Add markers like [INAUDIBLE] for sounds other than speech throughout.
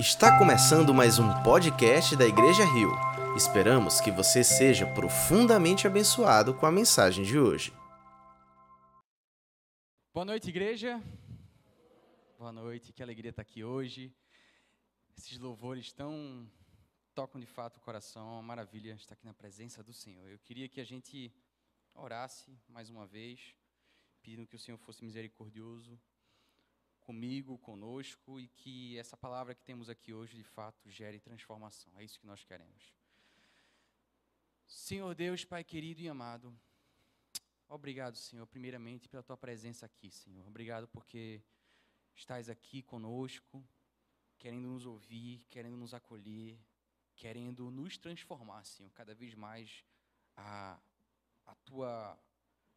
Está começando mais um podcast da Igreja Rio. Esperamos que você seja profundamente abençoado com a mensagem de hoje. Boa noite, igreja. Boa noite, que alegria estar aqui hoje. Esses louvores tão tocam de fato o coração, é uma maravilha estar aqui na presença do Senhor. Eu queria que a gente orasse mais uma vez, pedindo que o Senhor fosse misericordioso comigo, conosco e que essa palavra que temos aqui hoje de fato gere transformação. É isso que nós queremos. Senhor Deus, Pai querido e amado, obrigado, Senhor, primeiramente pela tua presença aqui, Senhor. Obrigado porque estás aqui conosco, querendo nos ouvir, querendo nos acolher, querendo nos transformar, Senhor, cada vez mais a, a tua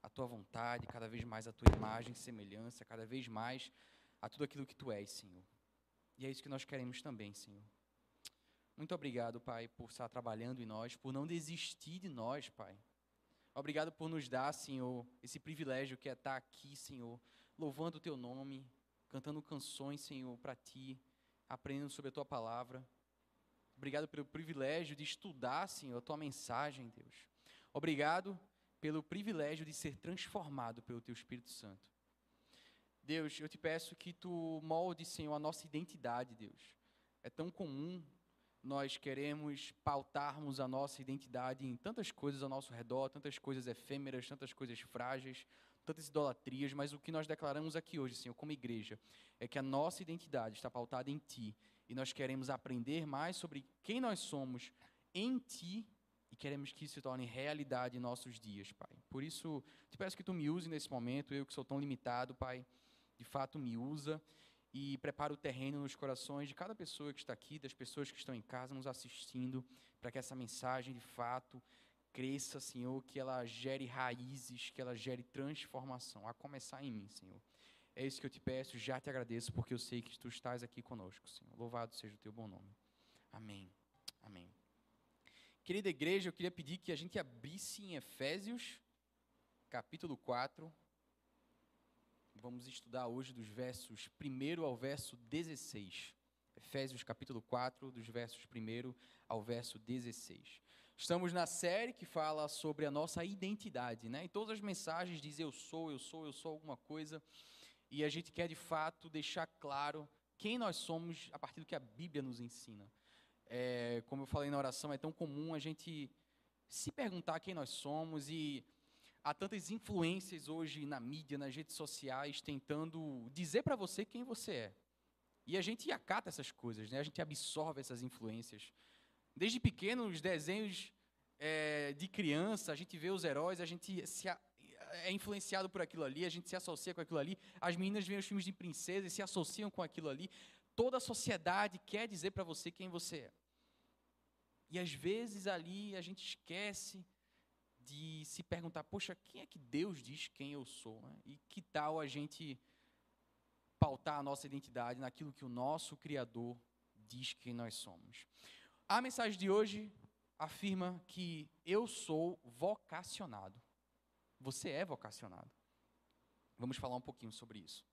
a tua vontade, cada vez mais a tua imagem semelhança, cada vez mais a tudo aquilo que tu és, Senhor. E é isso que nós queremos também, Senhor. Muito obrigado, Pai, por estar trabalhando em nós, por não desistir de nós, Pai. Obrigado por nos dar, Senhor, esse privilégio que é estar aqui, Senhor, louvando o teu nome, cantando canções, Senhor, para ti, aprendendo sobre a tua palavra. Obrigado pelo privilégio de estudar, Senhor, a tua mensagem, Deus. Obrigado pelo privilégio de ser transformado pelo teu Espírito Santo. Deus, eu te peço que tu molde, Senhor, a nossa identidade, Deus. É tão comum nós queremos pautarmos a nossa identidade em tantas coisas ao nosso redor, tantas coisas efêmeras, tantas coisas frágeis, tantas idolatrias, mas o que nós declaramos aqui hoje, Senhor, como igreja, é que a nossa identidade está pautada em Ti e nós queremos aprender mais sobre quem nós somos em Ti e queremos que isso se torne realidade em nossos dias, Pai. Por isso, te peço que Tu me use nesse momento, eu que sou tão limitado, Pai de fato me usa e prepara o terreno nos corações de cada pessoa que está aqui, das pessoas que estão em casa nos assistindo, para que essa mensagem de fato cresça, Senhor, que ela gere raízes, que ela gere transformação, a começar em mim, Senhor. É isso que eu te peço, já te agradeço, porque eu sei que tu estás aqui conosco, Senhor. Louvado seja o teu bom nome. Amém. Amém. Querida igreja, eu queria pedir que a gente abrisse em Efésios, capítulo 4, Vamos estudar hoje dos versos 1 ao verso 16. Efésios capítulo 4, dos versos 1 ao verso 16. Estamos na série que fala sobre a nossa identidade, né? Em todas as mensagens diz eu sou, eu sou, eu sou alguma coisa. E a gente quer de fato deixar claro quem nós somos a partir do que a Bíblia nos ensina. É, como eu falei na oração, é tão comum a gente se perguntar quem nós somos e há tantas influências hoje na mídia, nas redes sociais, tentando dizer para você quem você é. E a gente acata essas coisas, né? a gente absorve essas influências. Desde pequeno, os desenhos é, de criança, a gente vê os heróis, a gente se a, é influenciado por aquilo ali, a gente se associa com aquilo ali. As meninas veem os filmes de princesa e se associam com aquilo ali. Toda a sociedade quer dizer para você quem você é. E às vezes ali a gente esquece de se perguntar, poxa, quem é que Deus diz quem eu sou? Né? E que tal a gente pautar a nossa identidade naquilo que o nosso Criador diz quem nós somos? A mensagem de hoje afirma que eu sou vocacionado. Você é vocacionado. Vamos falar um pouquinho sobre isso.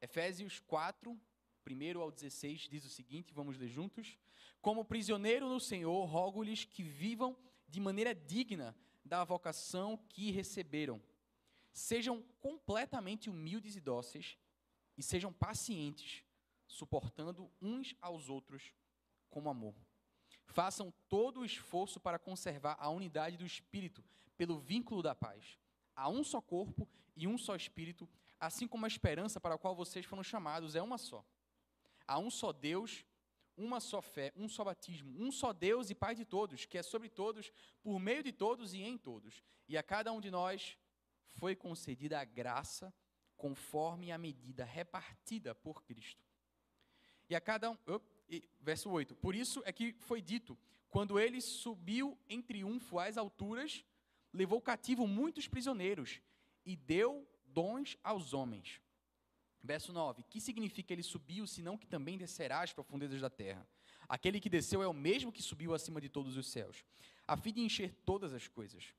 Efésios 4, 1 ao 16, diz o seguinte: vamos ler juntos. Como prisioneiro no Senhor, rogo-lhes que vivam de maneira digna da vocação que receberam. Sejam completamente humildes e dóceis e sejam pacientes, suportando uns aos outros com amor. Façam todo o esforço para conservar a unidade do espírito pelo vínculo da paz. Há um só corpo e um só espírito, assim como a esperança para a qual vocês foram chamados é uma só. Há um só Deus uma só fé, um só batismo, um só Deus e Pai de todos, que é sobre todos, por meio de todos e em todos. E a cada um de nós foi concedida a graça conforme a medida repartida por Cristo. E a cada um, oh, verso 8. Por isso é que foi dito: quando ele subiu em triunfo às alturas, levou cativo muitos prisioneiros e deu dons aos homens. Verso 9: Que significa ele subiu, senão que também descerá às profundezas da terra? Aquele que desceu é o mesmo que subiu acima de todos os céus, a fim de encher todas as coisas.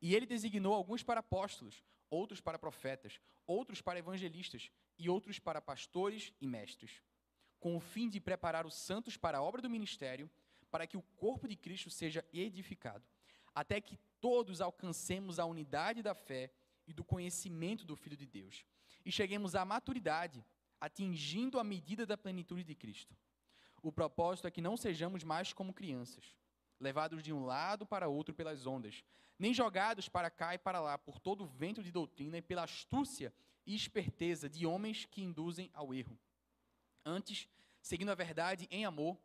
E ele designou alguns para apóstolos, outros para profetas, outros para evangelistas e outros para pastores e mestres, com o fim de preparar os santos para a obra do ministério, para que o corpo de Cristo seja edificado, até que todos alcancemos a unidade da fé e do conhecimento do Filho de Deus, e cheguemos à maturidade, atingindo a medida da plenitude de Cristo. O propósito é que não sejamos mais como crianças, levados de um lado para outro pelas ondas, nem jogados para cá e para lá por todo o vento de doutrina e pela astúcia e esperteza de homens que induzem ao erro. Antes, seguindo a verdade em amor,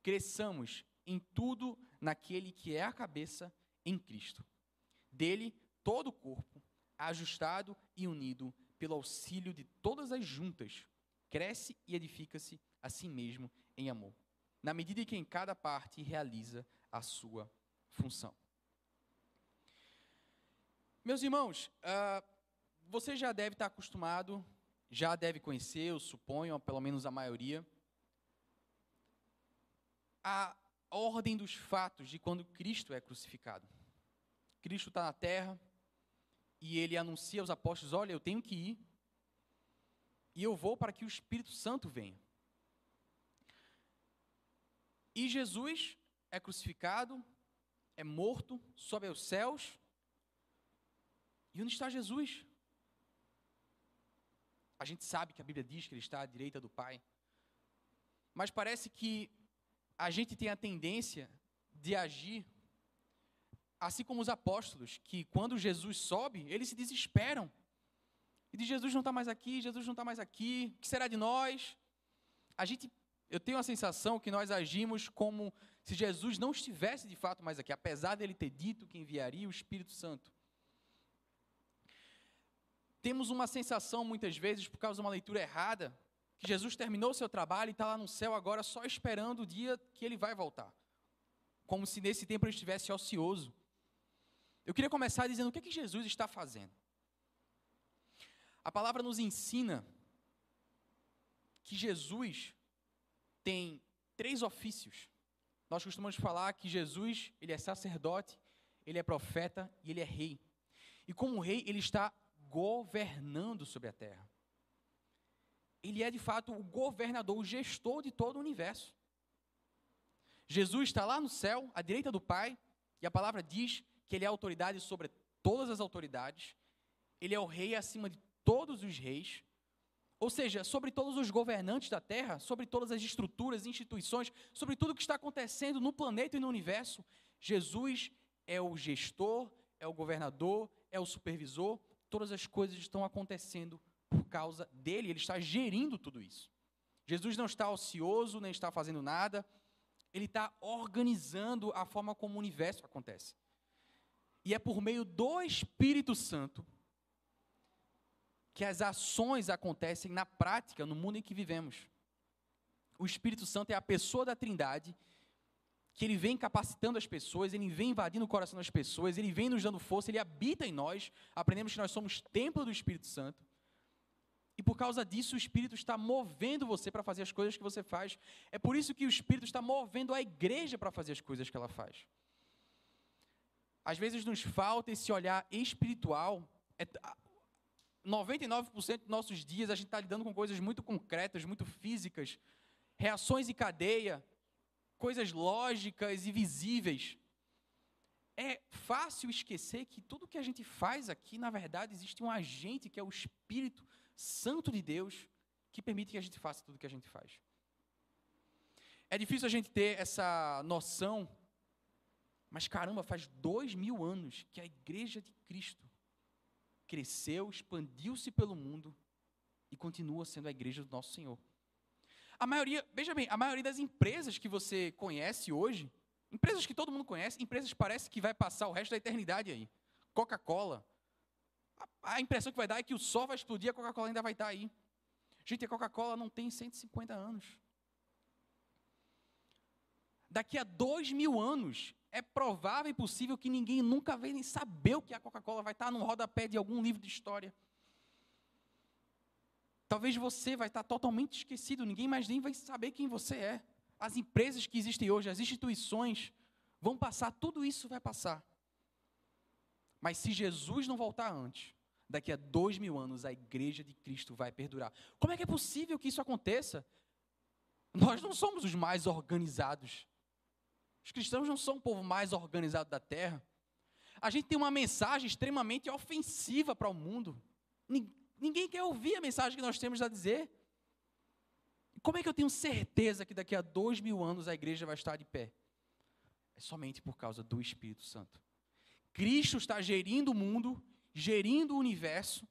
cresçamos em tudo naquele que é a cabeça, em Cristo. Dele, todo o corpo, ajustado e unido pelo auxílio de todas as juntas, cresce e edifica-se a si mesmo em amor, na medida em que em cada parte realiza a sua função. Meus irmãos, uh, você já deve estar acostumado, já deve conhecer, eu suponho, pelo menos a maioria, a ordem dos fatos de quando Cristo é crucificado. Cristo está na terra e ele anuncia aos apóstolos: Olha, eu tenho que ir e eu vou para que o Espírito Santo venha. E Jesus é crucificado, é morto, sobe aos céus. E onde está Jesus? A gente sabe que a Bíblia diz que ele está à direita do Pai. Mas parece que a gente tem a tendência de agir assim como os apóstolos, que quando Jesus sobe, eles se desesperam. E diz: Jesus não está mais aqui, Jesus não está mais aqui, o que será de nós? A gente, eu tenho a sensação que nós agimos como se Jesus não estivesse de fato mais aqui, apesar dele ter dito que enviaria o Espírito Santo. Temos uma sensação, muitas vezes, por causa de uma leitura errada, que Jesus terminou o seu trabalho e está lá no céu agora só esperando o dia que ele vai voltar. Como se nesse tempo ele estivesse ocioso. Eu queria começar dizendo o que, é que Jesus está fazendo. A palavra nos ensina que Jesus tem três ofícios. Nós costumamos falar que Jesus, ele é sacerdote, ele é profeta e ele é rei. E como rei, ele está governando sobre a terra. Ele é de fato o governador, o gestor de todo o universo. Jesus está lá no céu, à direita do Pai, e a palavra diz que ele é autoridade sobre todas as autoridades, ele é o rei acima de todos os reis, ou seja, sobre todos os governantes da terra, sobre todas as estruturas, instituições, sobre tudo o que está acontecendo no planeta e no universo. Jesus é o gestor, é o governador, é o supervisor, todas as coisas estão acontecendo por causa dele, ele está gerindo tudo isso. Jesus não está ocioso, nem está fazendo nada, ele está organizando a forma como o universo acontece. E é por meio do Espírito Santo que as ações acontecem na prática, no mundo em que vivemos. O Espírito Santo é a pessoa da Trindade, que ele vem capacitando as pessoas, ele vem invadindo o coração das pessoas, ele vem nos dando força, ele habita em nós. Aprendemos que nós somos templo do Espírito Santo. E por causa disso, o Espírito está movendo você para fazer as coisas que você faz. É por isso que o Espírito está movendo a igreja para fazer as coisas que ela faz. Às vezes nos falta esse olhar espiritual. É, 99% dos nossos dias a gente está lidando com coisas muito concretas, muito físicas, reações em cadeia, coisas lógicas e visíveis. É fácil esquecer que tudo que a gente faz aqui, na verdade, existe um agente que é o Espírito Santo de Deus que permite que a gente faça tudo que a gente faz. É difícil a gente ter essa noção mas caramba, faz dois mil anos que a igreja de Cristo cresceu, expandiu-se pelo mundo e continua sendo a igreja do nosso Senhor. A maioria, veja bem, a maioria das empresas que você conhece hoje, empresas que todo mundo conhece, empresas que parece que vai passar o resto da eternidade aí. Coca-Cola. A, a, impressão que vai dar é que o sol vai explodir, a Coca-Cola ainda vai estar aí. Gente, a Coca-Cola não tem 150 anos. Daqui a dois mil anos, é provável e possível que ninguém nunca veio nem saber o que a Coca-Cola vai estar no rodapé de algum livro de história. Talvez você vai estar totalmente esquecido, ninguém mais nem vai saber quem você é. As empresas que existem hoje, as instituições, vão passar, tudo isso vai passar. Mas se Jesus não voltar antes, daqui a dois mil anos a igreja de Cristo vai perdurar. Como é que é possível que isso aconteça? Nós não somos os mais organizados. Os cristãos não são o povo mais organizado da terra. A gente tem uma mensagem extremamente ofensiva para o mundo. Ninguém quer ouvir a mensagem que nós temos a dizer. Como é que eu tenho certeza que daqui a dois mil anos a igreja vai estar de pé? É somente por causa do Espírito Santo. Cristo está gerindo o mundo, gerindo o universo,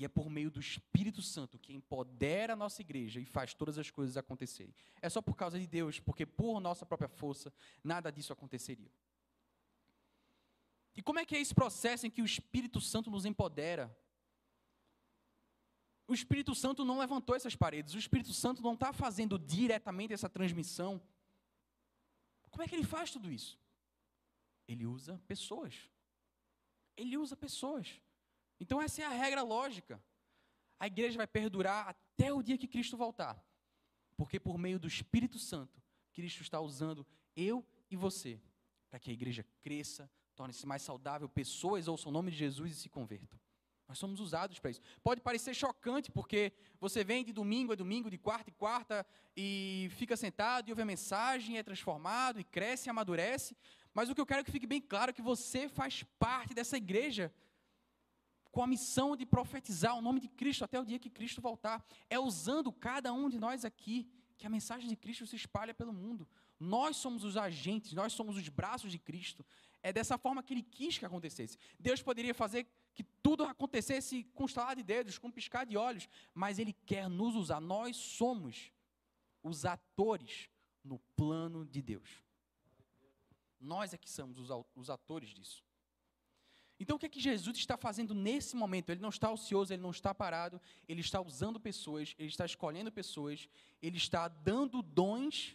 e é por meio do Espírito Santo que empodera a nossa igreja e faz todas as coisas acontecerem. É só por causa de Deus, porque por nossa própria força nada disso aconteceria. E como é que é esse processo em que o Espírito Santo nos empodera? O Espírito Santo não levantou essas paredes, o Espírito Santo não está fazendo diretamente essa transmissão. Como é que ele faz tudo isso? Ele usa pessoas. Ele usa pessoas. Então, essa é a regra lógica. A igreja vai perdurar até o dia que Cristo voltar. Porque por meio do Espírito Santo, Cristo está usando eu e você para que a igreja cresça, torne-se mais saudável, pessoas ouçam o nome de Jesus e se convertam. Nós somos usados para isso. Pode parecer chocante, porque você vem de domingo a domingo, de quarta e quarta, e fica sentado e ouve a mensagem, é transformado, e cresce e amadurece. Mas o que eu quero que fique bem claro é que você faz parte dessa igreja com a missão de profetizar o nome de Cristo até o dia que Cristo voltar. É usando cada um de nós aqui que a mensagem de Cristo se espalha pelo mundo. Nós somos os agentes, nós somos os braços de Cristo. É dessa forma que ele quis que acontecesse. Deus poderia fazer que tudo acontecesse com estalar de dedos, com piscar de olhos, mas ele quer nos usar. Nós somos os atores no plano de Deus. Nós é que somos os atores disso. Então, o que é que Jesus está fazendo nesse momento? Ele não está ocioso, ele não está parado, ele está usando pessoas, ele está escolhendo pessoas, ele está dando dons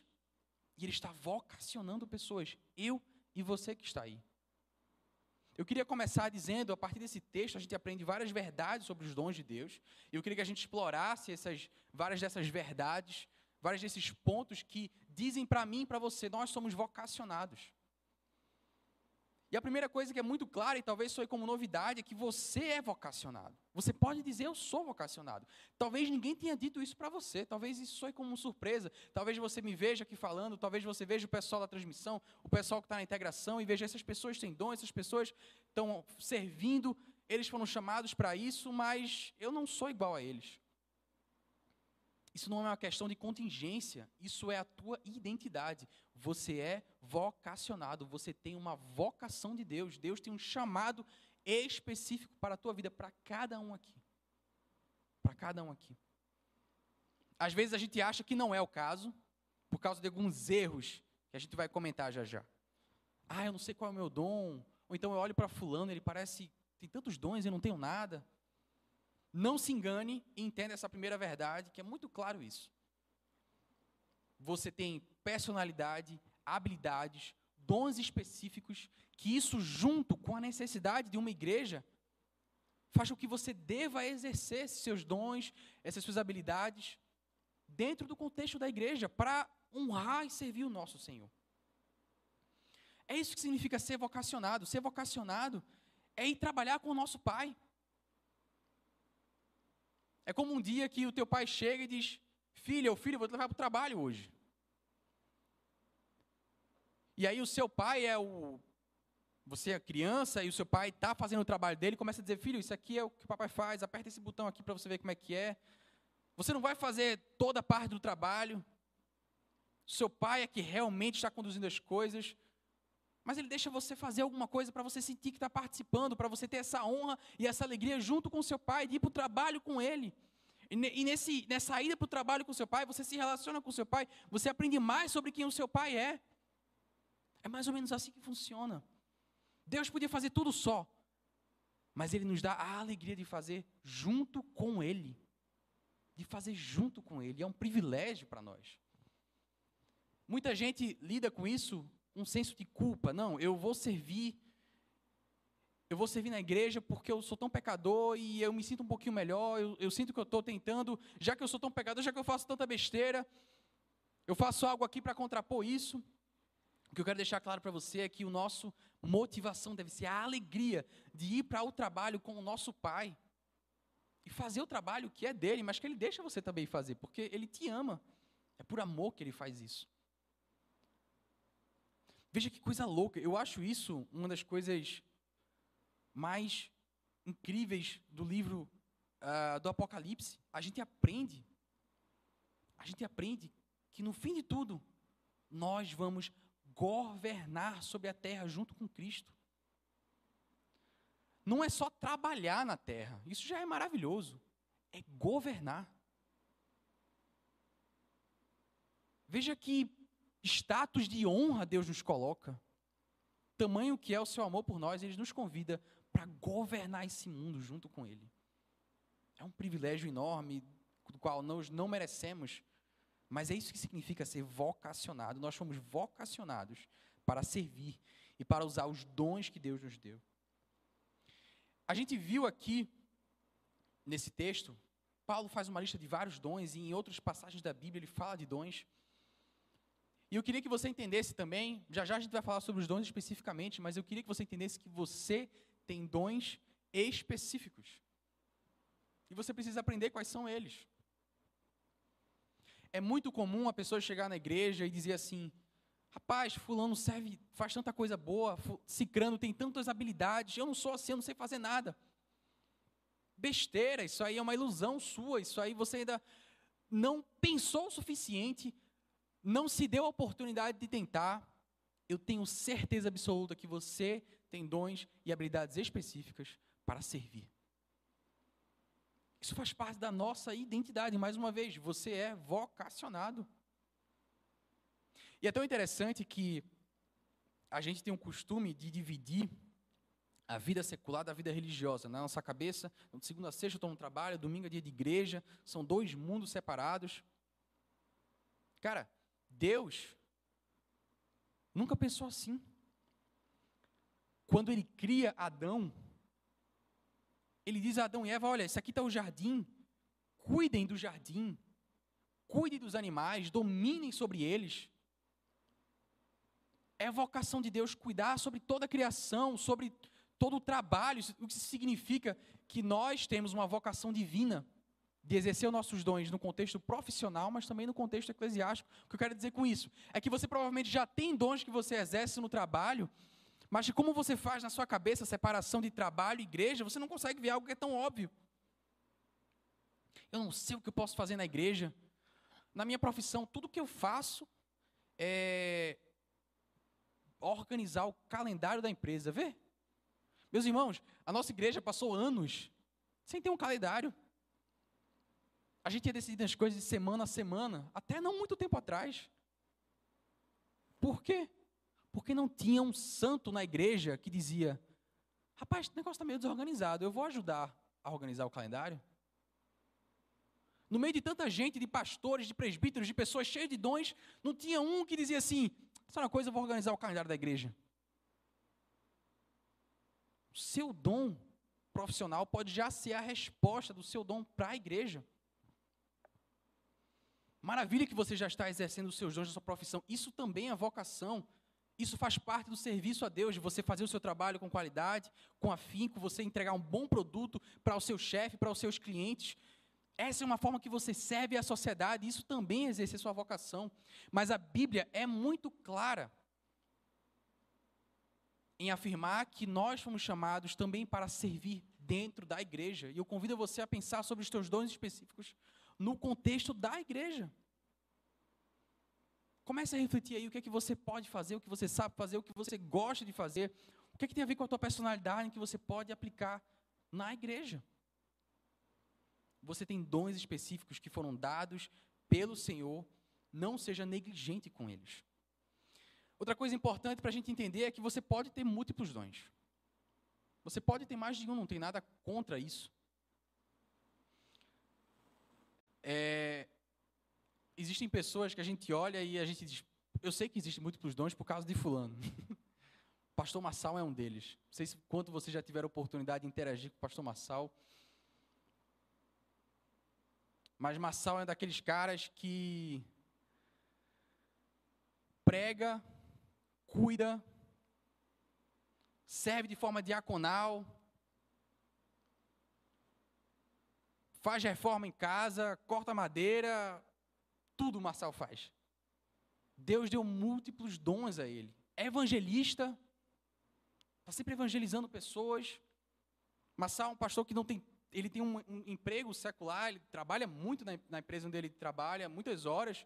e ele está vocacionando pessoas. Eu e você que está aí. Eu queria começar dizendo, a partir desse texto, a gente aprende várias verdades sobre os dons de Deus. Eu queria que a gente explorasse essas, várias dessas verdades, vários desses pontos que dizem para mim e para você, nós somos vocacionados. E a primeira coisa que é muito clara, e talvez soe como novidade, é que você é vocacionado. Você pode dizer, eu sou vocacionado. Talvez ninguém tenha dito isso para você, talvez isso soe como surpresa. Talvez você me veja aqui falando, talvez você veja o pessoal da transmissão, o pessoal que está na integração, e veja essas pessoas têm dom, essas pessoas estão servindo, eles foram chamados para isso, mas eu não sou igual a eles. Isso não é uma questão de contingência, isso é a tua identidade. Você é vocacionado, você tem uma vocação de Deus. Deus tem um chamado específico para a tua vida, para cada um aqui. Para cada um aqui. Às vezes a gente acha que não é o caso, por causa de alguns erros que a gente vai comentar já já. Ah, eu não sei qual é o meu dom. Ou então eu olho para fulano, ele parece tem tantos dons e não tenho nada. Não se engane e entenda essa primeira verdade, que é muito claro isso. Você tem personalidade, habilidades, dons específicos, que isso, junto com a necessidade de uma igreja, faz com que você deva exercer esses seus dons, essas suas habilidades, dentro do contexto da igreja, para honrar e servir o nosso Senhor. É isso que significa ser vocacionado. Ser vocacionado é ir trabalhar com o nosso Pai. É como um dia que o teu pai chega e diz: Filha ou filho, vou te levar para o trabalho hoje. E aí o seu pai é o. Você é criança e o seu pai está fazendo o trabalho dele, começa a dizer: Filho, isso aqui é o que o papai faz, aperta esse botão aqui para você ver como é que é. Você não vai fazer toda a parte do trabalho. Seu pai é que realmente está conduzindo as coisas mas ele deixa você fazer alguma coisa para você sentir que está participando, para você ter essa honra e essa alegria junto com seu pai, de ir para o trabalho com ele. E, nesse, nessa ida para o trabalho com seu pai, você se relaciona com seu pai, você aprende mais sobre quem o seu pai é. É mais ou menos assim que funciona. Deus podia fazer tudo só, mas Ele nos dá a alegria de fazer junto com Ele. De fazer junto com Ele. É um privilégio para nós. Muita gente lida com isso um senso de culpa. Não, eu vou servir. Eu vou servir na igreja porque eu sou tão pecador e eu me sinto um pouquinho melhor. Eu, eu sinto que eu estou tentando, já que eu sou tão pecador, já que eu faço tanta besteira, eu faço algo aqui para contrapor isso. O que eu quero deixar claro para você é que o nosso motivação deve ser a alegria de ir para o trabalho com o nosso Pai e fazer o trabalho que é dele, mas que ele deixa você também fazer, porque ele te ama. É por amor que ele faz isso. Veja que coisa louca. Eu acho isso uma das coisas mais incríveis do livro uh, do Apocalipse. A gente aprende, a gente aprende que no fim de tudo, nós vamos governar sobre a terra junto com Cristo. Não é só trabalhar na terra, isso já é maravilhoso. É governar. Veja que status de honra Deus nos coloca. Tamanho que é o seu amor por nós, ele nos convida para governar esse mundo junto com ele. É um privilégio enorme, do qual nós não merecemos, mas é isso que significa ser vocacionado. Nós fomos vocacionados para servir e para usar os dons que Deus nos deu. A gente viu aqui, nesse texto, Paulo faz uma lista de vários dons, e em outras passagens da Bíblia ele fala de dons. E eu queria que você entendesse também, já já a gente vai falar sobre os dons especificamente, mas eu queria que você entendesse que você tem dons específicos. E você precisa aprender quais são eles. É muito comum a pessoa chegar na igreja e dizer assim: rapaz, fulano serve, faz tanta coisa boa, cicrano tem tantas habilidades, eu não sou assim, eu não sei fazer nada. Besteira, isso aí é uma ilusão sua, isso aí você ainda não pensou o suficiente, não se deu a oportunidade de tentar. Eu tenho certeza absoluta que você tem dons e habilidades específicas para servir. Isso faz parte da nossa identidade. Mais uma vez, você é vocacionado. E é tão interessante que a gente tem um costume de dividir a vida secular da vida religiosa. Na nossa cabeça, de segunda a sexta eu estou no trabalho, domingo é dia de igreja, são dois mundos separados. Cara, Deus nunca pensou assim. Quando ele cria Adão, ele diz a Adão e Eva: Olha, esse aqui está o jardim, cuidem do jardim, cuidem dos animais, dominem sobre eles. É a vocação de Deus cuidar sobre toda a criação, sobre todo o trabalho, o que significa que nós temos uma vocação divina de exercer os nossos dons no contexto profissional, mas também no contexto eclesiástico. O que eu quero dizer com isso é que você provavelmente já tem dons que você exerce no trabalho, mas como você faz na sua cabeça a separação de trabalho e igreja, você não consegue ver algo que é tão óbvio. Eu não sei o que eu posso fazer na igreja. Na minha profissão, tudo que eu faço é organizar o calendário da empresa. Vê? Meus irmãos, a nossa igreja passou anos sem ter um calendário. A gente ia decidir as coisas de semana a semana, até não muito tempo atrás. Por quê? Porque não tinha um santo na igreja que dizia: rapaz, o negócio está meio desorganizado, eu vou ajudar a organizar o calendário. No meio de tanta gente, de pastores, de presbíteros, de pessoas cheias de dons, não tinha um que dizia assim: sabe uma coisa, eu vou organizar o calendário da igreja. O seu dom profissional pode já ser a resposta do seu dom para a igreja. Maravilha que você já está exercendo os seus dons da sua profissão. Isso também é vocação. Isso faz parte do serviço a Deus, de você fazer o seu trabalho com qualidade, com afinco, você entregar um bom produto para o seu chefe, para os seus clientes. Essa é uma forma que você serve à sociedade, isso também é exercer sua vocação. Mas a Bíblia é muito clara em afirmar que nós fomos chamados também para servir dentro da igreja. E eu convido você a pensar sobre os seus dons específicos no contexto da igreja. Comece a refletir aí o que é que você pode fazer, o que você sabe fazer, o que você gosta de fazer, o que é que tem a ver com a tua personalidade que você pode aplicar na igreja. Você tem dons específicos que foram dados pelo Senhor, não seja negligente com eles. Outra coisa importante para a gente entender é que você pode ter múltiplos dons. Você pode ter mais de um, não tem nada contra isso. É, existem pessoas que a gente olha e a gente diz, eu sei que existem múltiplos dons por causa de fulano. [LAUGHS] pastor Massal é um deles. Não sei se quanto você já tiver a oportunidade de interagir com o pastor Massal. Mas Massal é daqueles caras que prega, cuida, serve de forma diaconal, faz reforma em casa, corta madeira, tudo o Marçal faz. Deus deu múltiplos dons a ele. É evangelista, está sempre evangelizando pessoas. Marçal é um pastor que não tem. Ele tem um, um emprego secular, ele trabalha muito na, na, empresa onde ele trabalha, muitas horas.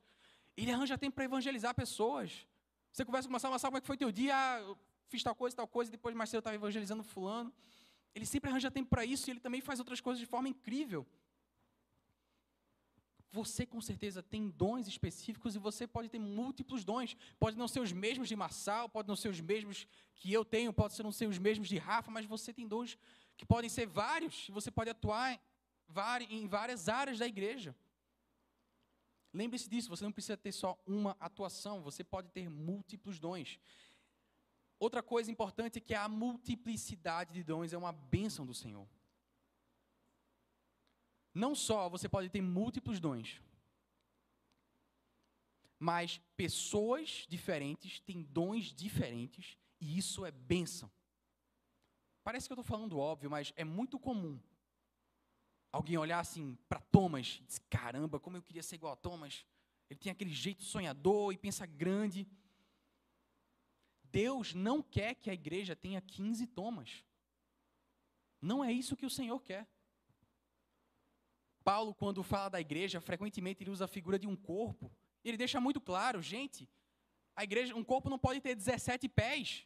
Ele arranja tempo para evangelizar pessoas. Você conversa com o Marçal, Marçal, como é que foi teu dia? Ah, fiz tal coisa, tal coisa, depois mais cedo eu estava evangelizando fulano. Ele sempre arranja tempo para isso e ele também faz outras coisas de forma incrível. Você com certeza tem dons específicos e você pode ter múltiplos dons. Pode não ser os mesmos de Marçal, pode não ser os mesmos que eu tenho, pode não ser os mesmos de Rafa, mas você tem dons que podem ser vários. Você pode atuar em várias áreas da igreja. Lembre-se disso, você não precisa ter só uma atuação, você pode ter múltiplos dons. Outra coisa importante é que a multiplicidade de dons é uma bênção do Senhor. Não só você pode ter múltiplos dons, mas pessoas diferentes têm dons diferentes e isso é bênção. Parece que eu estou falando óbvio, mas é muito comum alguém olhar assim para Thomas e dizer: caramba, como eu queria ser igual a Thomas. Ele tem aquele jeito sonhador e pensa grande. Deus não quer que a igreja tenha 15 Thomas. Não é isso que o Senhor quer. Paulo, quando fala da igreja, frequentemente ele usa a figura de um corpo. Ele deixa muito claro, gente, a igreja, um corpo não pode ter 17 pés.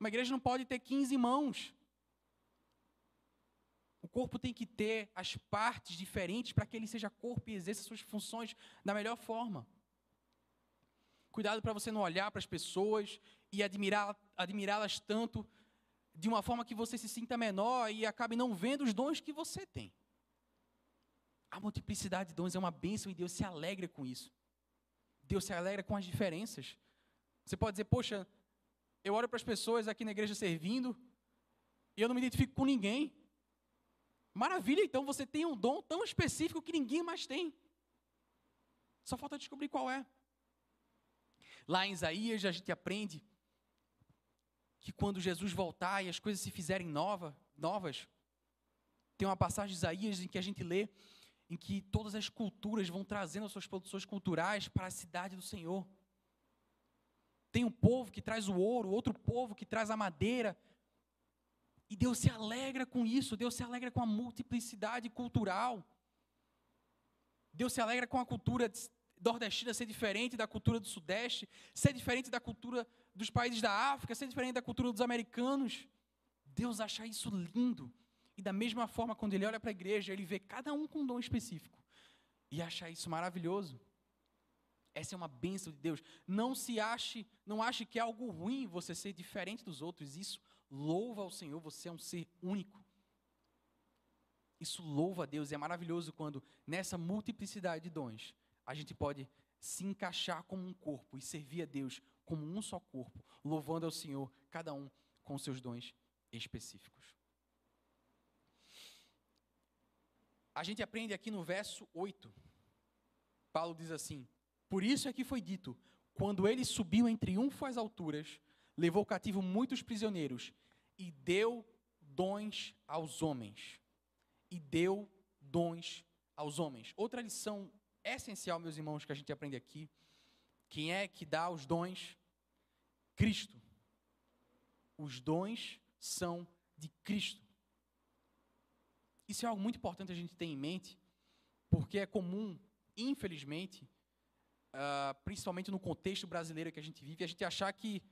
Uma igreja não pode ter 15 mãos. O corpo tem que ter as partes diferentes para que ele seja corpo e exerça suas funções da melhor forma. Cuidado para você não olhar para as pessoas e admirá-las admirá tanto de uma forma que você se sinta menor e acabe não vendo os dons que você tem. A multiplicidade de dons é uma bênção e Deus se alegra com isso. Deus se alegra com as diferenças. Você pode dizer, poxa, eu olho para as pessoas aqui na igreja servindo e eu não me identifico com ninguém. Maravilha, então você tem um dom tão específico que ninguém mais tem. Só falta descobrir qual é. Lá em Isaías a gente aprende que quando Jesus voltar e as coisas se fizerem nova, novas, tem uma passagem de Isaías em que a gente lê em que todas as culturas vão trazendo as suas produções culturais para a cidade do Senhor. Tem um povo que traz o ouro, outro povo que traz a madeira. E Deus se alegra com isso, Deus se alegra com a multiplicidade cultural. Deus se alegra com a cultura nordestina ser diferente da cultura do sudeste, ser diferente da cultura dos países da África, ser diferente da cultura dos americanos. Deus acha isso lindo. E da mesma forma, quando ele olha para a igreja, ele vê cada um com um dom específico. E acha isso maravilhoso. Essa é uma bênção de Deus. Não se ache, não ache que é algo ruim você ser diferente dos outros. Isso louva ao Senhor, você é um ser único. Isso louva a Deus e é maravilhoso quando nessa multiplicidade de dons a gente pode se encaixar como um corpo e servir a Deus como um só corpo, louvando ao Senhor, cada um com seus dons específicos. A gente aprende aqui no verso 8. Paulo diz assim: Por isso é que foi dito: quando ele subiu em triunfo às alturas, levou cativo muitos prisioneiros e deu dons aos homens. E deu dons aos homens. Outra lição essencial, meus irmãos, que a gente aprende aqui: quem é que dá os dons? Cristo. Os dons são de Cristo. Isso é algo muito importante a gente ter em mente, porque é comum, infelizmente, uh, principalmente no contexto brasileiro que a gente vive, a gente achar que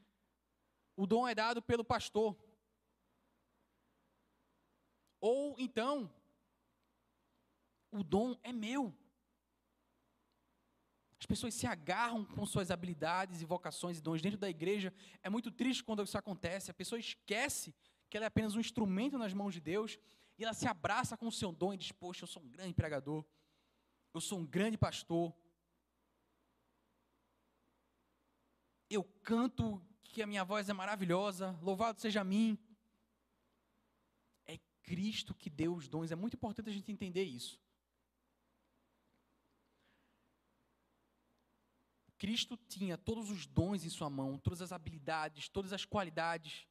o dom é dado pelo pastor. Ou então, o dom é meu. As pessoas se agarram com suas habilidades e vocações e dons dentro da igreja. É muito triste quando isso acontece. A pessoa esquece que ela é apenas um instrumento nas mãos de Deus ela se abraça com o seu dom e diz: Poxa, eu sou um grande pregador, eu sou um grande pastor. Eu canto que a minha voz é maravilhosa, louvado seja a mim. É Cristo que deu os dons, é muito importante a gente entender isso. Cristo tinha todos os dons em sua mão, todas as habilidades, todas as qualidades,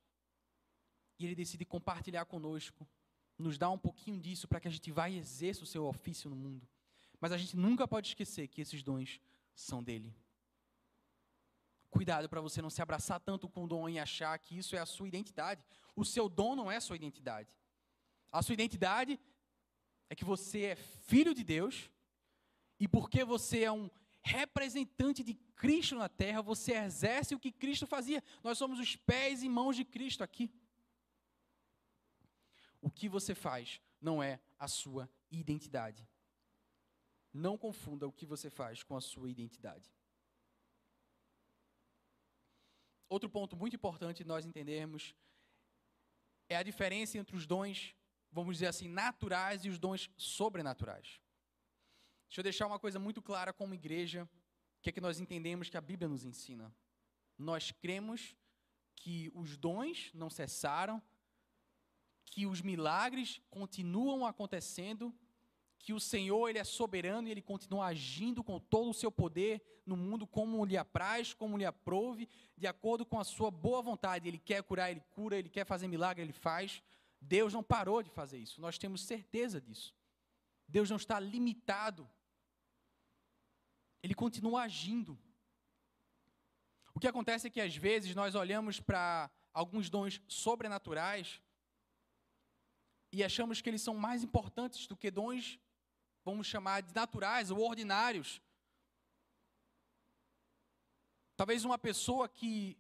e ele decide compartilhar conosco nos dá um pouquinho disso para que a gente vá e exerça o seu ofício no mundo. Mas a gente nunca pode esquecer que esses dons são dele. Cuidado para você não se abraçar tanto com o dom e achar que isso é a sua identidade. O seu dom não é a sua identidade. A sua identidade é que você é filho de Deus e porque você é um representante de Cristo na terra, você exerce o que Cristo fazia. Nós somos os pés e mãos de Cristo aqui. O que você faz não é a sua identidade. Não confunda o que você faz com a sua identidade. Outro ponto muito importante nós entendermos é a diferença entre os dons, vamos dizer assim, naturais e os dons sobrenaturais. Deixa eu deixar uma coisa muito clara como igreja, que é que nós entendemos que a Bíblia nos ensina. Nós cremos que os dons não cessaram, que os milagres continuam acontecendo, que o Senhor ele é soberano e ele continua agindo com todo o seu poder no mundo como lhe apraz, como lhe aprove, de acordo com a sua boa vontade. Ele quer curar, ele cura, ele quer fazer milagre, ele faz. Deus não parou de fazer isso. Nós temos certeza disso. Deus não está limitado ele continua agindo. O que acontece é que às vezes nós olhamos para alguns dons sobrenaturais e achamos que eles são mais importantes do que dons, vamos chamar de naturais ou ordinários. Talvez uma pessoa que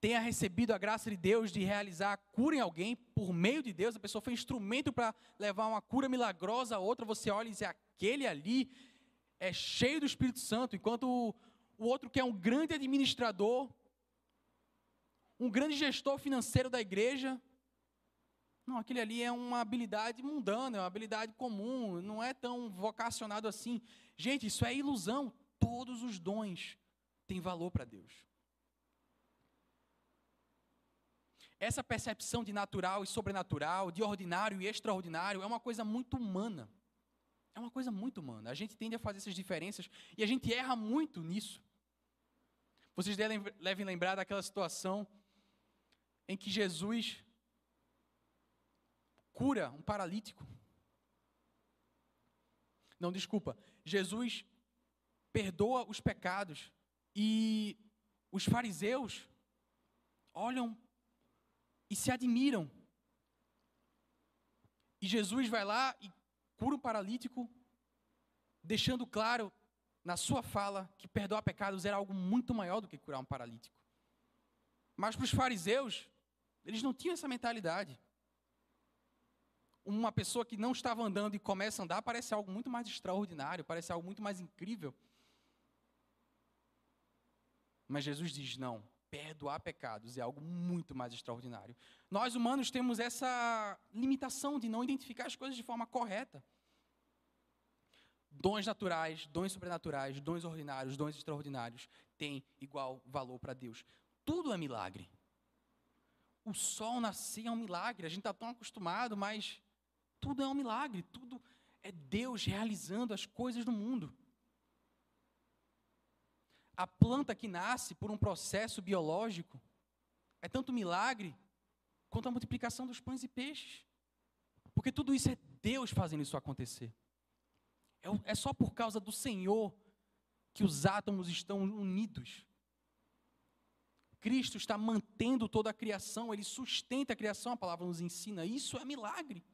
tenha recebido a graça de Deus de realizar a cura em alguém por meio de Deus, a pessoa foi instrumento para levar uma cura milagrosa a outra, você olha e diz, aquele ali, é cheio do Espírito Santo, enquanto o, o outro que é um grande administrador, um grande gestor financeiro da igreja, não, aquele ali é uma habilidade mundana, é uma habilidade comum, não é tão vocacionado assim. Gente, isso é ilusão. Todos os dons têm valor para Deus. Essa percepção de natural e sobrenatural, de ordinário e extraordinário, é uma coisa muito humana. É uma coisa muito humana. A gente tende a fazer essas diferenças e a gente erra muito nisso. Vocês devem lembrar daquela situação em que Jesus cura um paralítico. Não, desculpa. Jesus perdoa os pecados e os fariseus olham e se admiram. E Jesus vai lá e cura um paralítico, deixando claro na sua fala que perdoar pecados era algo muito maior do que curar um paralítico. Mas para os fariseus, eles não tinham essa mentalidade. Uma pessoa que não estava andando e começa a andar parece algo muito mais extraordinário, parece algo muito mais incrível. Mas Jesus diz: não, perdoar pecados é algo muito mais extraordinário. Nós humanos temos essa limitação de não identificar as coisas de forma correta. Dons naturais, dons sobrenaturais, dons ordinários, dons extraordinários têm igual valor para Deus. Tudo é milagre. O sol nascer é um milagre. A gente está tão acostumado, mas tudo é um milagre. Tudo é Deus realizando as coisas do mundo a planta que nasce por um processo biológico é tanto milagre quanto a multiplicação dos pães e peixes. Porque tudo isso é Deus fazendo isso acontecer. É, é só por causa do Senhor que os átomos estão unidos. Cristo está mantendo toda a criação, ele sustenta a criação, a palavra nos ensina. Isso é milagre.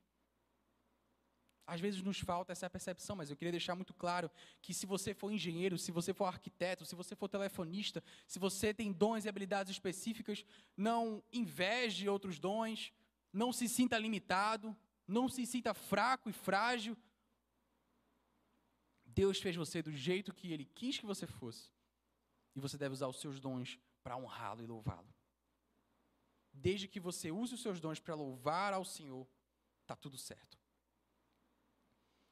Às vezes nos falta essa percepção, mas eu queria deixar muito claro que se você for engenheiro, se você for arquiteto, se você for telefonista, se você tem dons e habilidades específicas, não inveje outros dons, não se sinta limitado, não se sinta fraco e frágil. Deus fez você do jeito que Ele quis que você fosse. E você deve usar os seus dons para honrá-lo e louvá-lo. Desde que você use os seus dons para louvar ao Senhor, está tudo certo.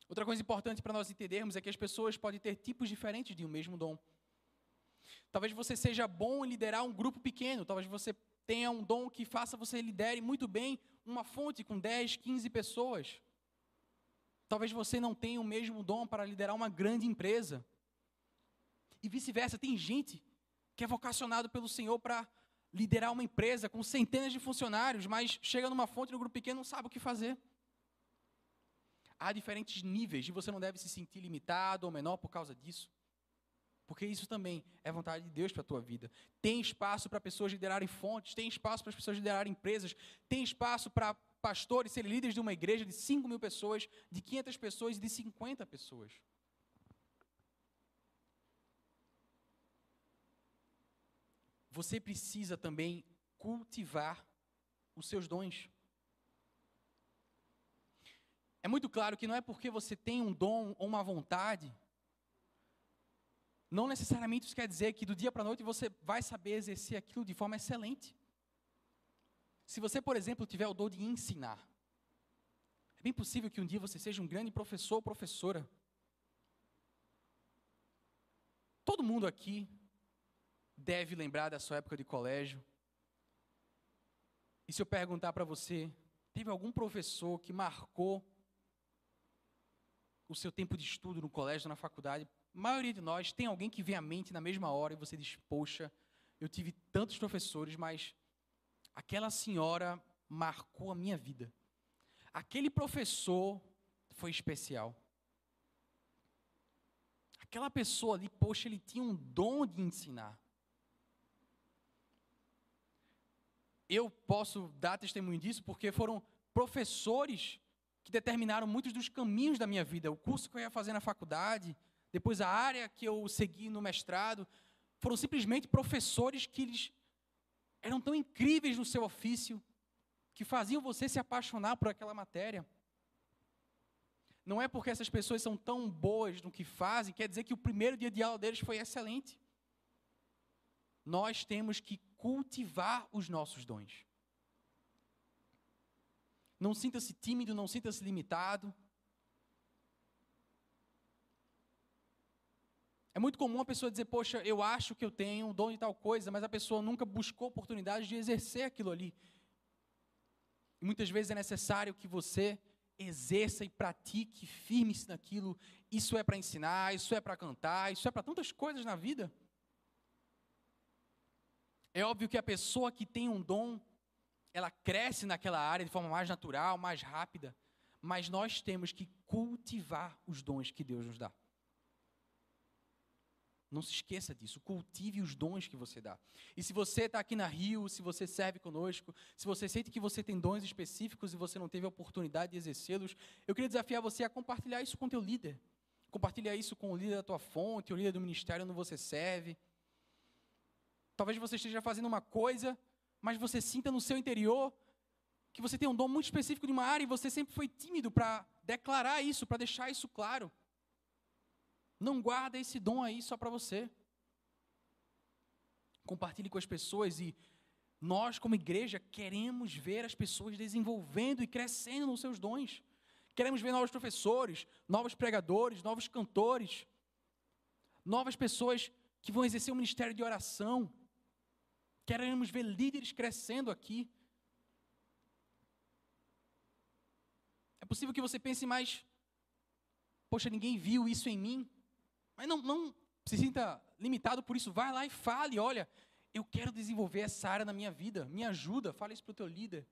Outra coisa importante para nós entendermos é que as pessoas podem ter tipos diferentes de um mesmo dom. Talvez você seja bom em liderar um grupo pequeno, talvez você tenha um dom que faça você lidere muito bem uma fonte com 10, 15 pessoas. Talvez você não tenha o mesmo dom para liderar uma grande empresa. E vice-versa, tem gente que é vocacionado pelo Senhor para liderar uma empresa com centenas de funcionários, mas chega numa fonte no grupo pequeno e não sabe o que fazer. Há diferentes níveis e você não deve se sentir limitado ou menor por causa disso. porque isso também é vontade de Deus para a tua vida. Tem espaço para pessoas liderarem fontes, tem espaço para as pessoas liderarem empresas, tem espaço para pastores serem líderes de uma igreja de 5 mil pessoas, de 500 pessoas e de 50 pessoas. Você precisa também cultivar os seus dons. É muito claro que não é porque você tem um dom ou uma vontade não necessariamente isso quer dizer que do dia para a noite você vai saber exercer aquilo de forma excelente. Se você, por exemplo, tiver o dom de ensinar, é bem possível que um dia você seja um grande professor ou professora. Todo mundo aqui deve lembrar da sua época de colégio. E se eu perguntar para você, teve algum professor que marcou o seu tempo de estudo no colégio, na faculdade? A maioria de nós tem alguém que vem à mente na mesma hora e você diz: Poxa, eu tive tantos professores, mas aquela senhora marcou a minha vida. Aquele professor foi especial. Aquela pessoa ali, poxa, ele tinha um dom de ensinar. Eu posso dar testemunho disso porque foram professores que determinaram muitos dos caminhos da minha vida. O curso que eu ia fazer na faculdade, depois a área que eu segui no mestrado, foram simplesmente professores que eles eram tão incríveis no seu ofício, que faziam você se apaixonar por aquela matéria. Não é porque essas pessoas são tão boas no que fazem, quer dizer que o primeiro dia de aula deles foi excelente. Nós temos que cultivar os nossos dons. Não sinta-se tímido, não sinta-se limitado. É muito comum a pessoa dizer, poxa, eu acho que eu tenho um dom de tal coisa, mas a pessoa nunca buscou oportunidade de exercer aquilo ali. E muitas vezes é necessário que você exerça e pratique, firme-se naquilo. Isso é para ensinar, isso é para cantar, isso é para tantas coisas na vida. É óbvio que a pessoa que tem um dom, ela cresce naquela área de forma mais natural, mais rápida, mas nós temos que cultivar os dons que Deus nos dá. Não se esqueça disso. Cultive os dons que você dá. E se você está aqui na Rio, se você serve conosco, se você sente que você tem dons específicos e você não teve a oportunidade de exercê-los, eu queria desafiar você a compartilhar isso com teu líder. Compartilhar isso com o líder da tua fonte, o líder do ministério onde você serve. Talvez você esteja fazendo uma coisa, mas você sinta no seu interior que você tem um dom muito específico de uma área e você sempre foi tímido para declarar isso, para deixar isso claro. Não guarda esse dom aí só para você. Compartilhe com as pessoas e nós, como igreja, queremos ver as pessoas desenvolvendo e crescendo nos seus dons. Queremos ver novos professores, novos pregadores, novos cantores, novas pessoas que vão exercer o ministério de oração. Queremos ver líderes crescendo aqui. É possível que você pense mais, poxa, ninguém viu isso em mim. Mas não, não se sinta limitado por isso. Vai lá e fale: olha, eu quero desenvolver essa área na minha vida. Me ajuda, fale isso para o teu líder.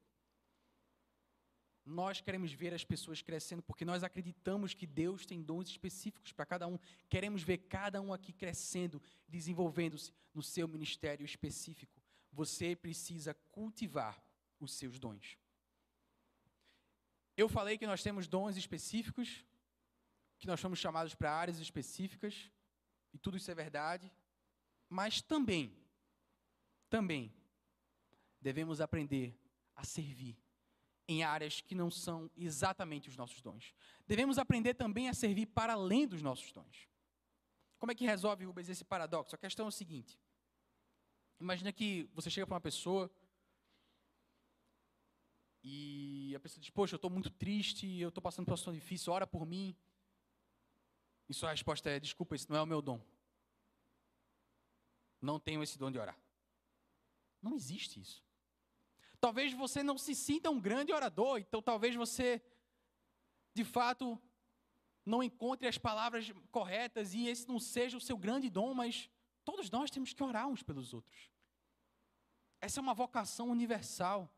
Nós queremos ver as pessoas crescendo porque nós acreditamos que Deus tem dons específicos para cada um. Queremos ver cada um aqui crescendo, desenvolvendo-se no seu ministério específico. Você precisa cultivar os seus dons. Eu falei que nós temos dons específicos, que nós somos chamados para áreas específicas, e tudo isso é verdade, mas também, também, devemos aprender a servir em áreas que não são exatamente os nossos dons. Devemos aprender também a servir para além dos nossos dons. Como é que resolve, Rubens, esse paradoxo? A questão é o seguinte: imagina que você chega para uma pessoa e a pessoa diz: Poxa, eu estou muito triste, eu estou passando por uma situação difícil, ora por mim. E sua resposta é: desculpa, isso não é o meu dom. Não tenho esse dom de orar. Não existe isso. Talvez você não se sinta um grande orador, então talvez você, de fato, não encontre as palavras corretas e esse não seja o seu grande dom, mas todos nós temos que orar uns pelos outros. Essa é uma vocação universal.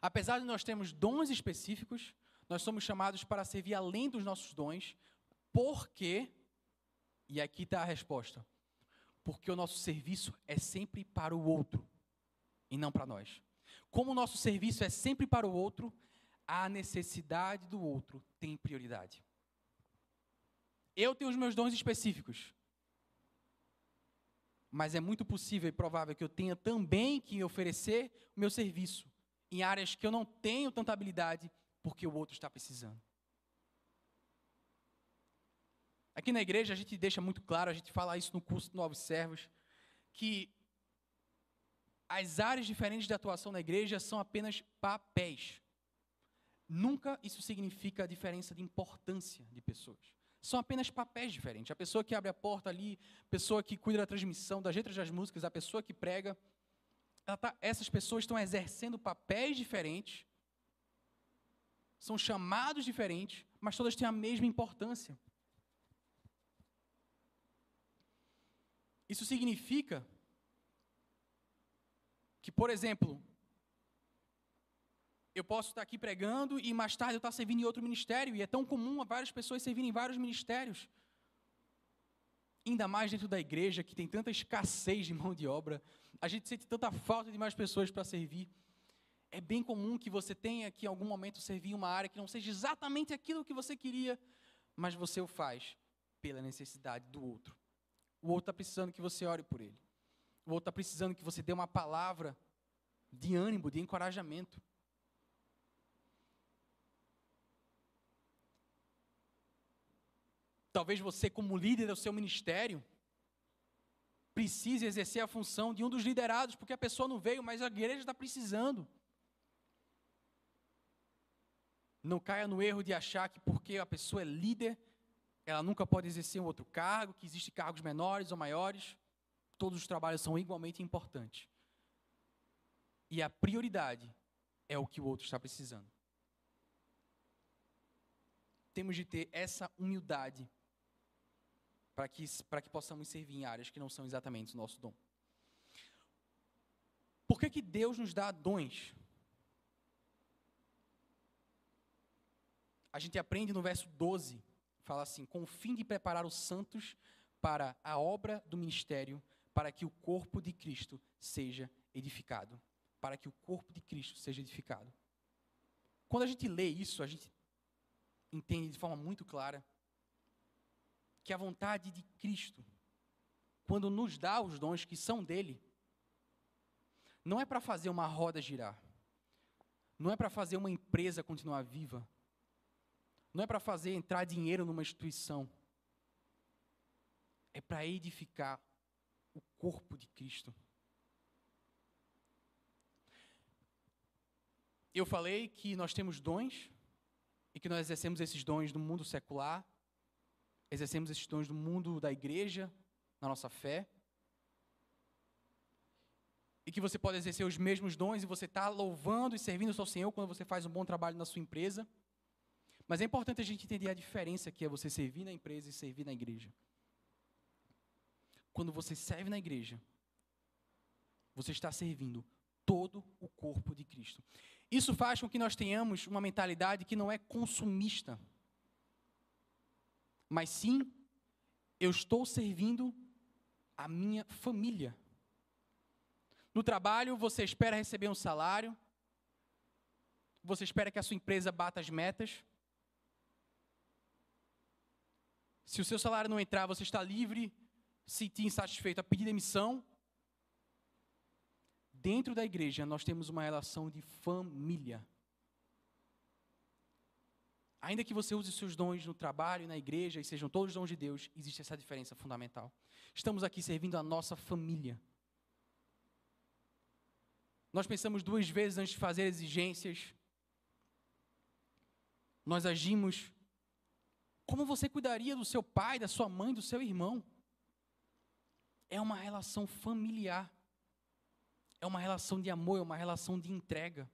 Apesar de nós termos dons específicos, nós somos chamados para servir além dos nossos dons, porque E aqui está a resposta. Porque o nosso serviço é sempre para o outro e não para nós. Como o nosso serviço é sempre para o outro, a necessidade do outro tem prioridade. Eu tenho os meus dons específicos. Mas é muito possível e provável que eu tenha também que oferecer o meu serviço em áreas que eu não tenho tanta habilidade porque o outro está precisando. Aqui na igreja a gente deixa muito claro, a gente fala isso no curso de Novos Servos, que as áreas diferentes de atuação na igreja são apenas papéis. Nunca isso significa a diferença de importância de pessoas. São apenas papéis diferentes. A pessoa que abre a porta ali, a pessoa que cuida da transmissão, das letras das músicas, a pessoa que prega, tá, essas pessoas estão exercendo papéis diferentes, são chamados diferentes, mas todas têm a mesma importância. Isso significa que, por exemplo, eu posso estar aqui pregando e mais tarde eu estar servindo em outro ministério, e é tão comum várias pessoas servirem em vários ministérios. Ainda mais dentro da igreja, que tem tanta escassez de mão de obra, a gente sente tanta falta de mais pessoas para servir. É bem comum que você tenha que em algum momento servir uma área que não seja exatamente aquilo que você queria, mas você o faz pela necessidade do outro. O outro está precisando que você ore por ele. O outro está precisando que você dê uma palavra de ânimo, de encorajamento. Talvez você, como líder do seu ministério, precise exercer a função de um dos liderados, porque a pessoa não veio, mas a igreja está precisando. Não caia no erro de achar que porque a pessoa é líder, ela nunca pode exercer um outro cargo, que existem cargos menores ou maiores. Todos os trabalhos são igualmente importantes. E a prioridade é o que o outro está precisando. Temos de ter essa humildade para que, que possamos servir em áreas que não são exatamente o nosso dom. Por que, que Deus nos dá dons? A gente aprende no verso 12, fala assim: com o fim de preparar os santos para a obra do ministério, para que o corpo de Cristo seja edificado. Para que o corpo de Cristo seja edificado. Quando a gente lê isso, a gente entende de forma muito clara que a vontade de Cristo, quando nos dá os dons que são dele, não é para fazer uma roda girar, não é para fazer uma empresa continuar viva, não é para fazer entrar dinheiro numa instituição, é para edificar o corpo de Cristo. Eu falei que nós temos dons e que nós exercemos esses dons no mundo secular exercemos esses dons no mundo da igreja, na nossa fé. E que você pode exercer os mesmos dons e você está louvando e servindo o seu Senhor quando você faz um bom trabalho na sua empresa. Mas é importante a gente entender a diferença que é você servir na empresa e servir na igreja. Quando você serve na igreja, você está servindo todo o corpo de Cristo. Isso faz com que nós tenhamos uma mentalidade que não é consumista mas sim eu estou servindo a minha família. No trabalho, você espera receber um salário, você espera que a sua empresa bata as metas. Se o seu salário não entrar, você está livre, se te insatisfeito, a pedir demissão. Dentro da igreja, nós temos uma relação de família. Ainda que você use seus dons no trabalho, na igreja, e sejam todos dons de Deus, existe essa diferença fundamental. Estamos aqui servindo a nossa família. Nós pensamos duas vezes antes de fazer exigências. Nós agimos como você cuidaria do seu pai, da sua mãe, do seu irmão. É uma relação familiar. É uma relação de amor, é uma relação de entrega.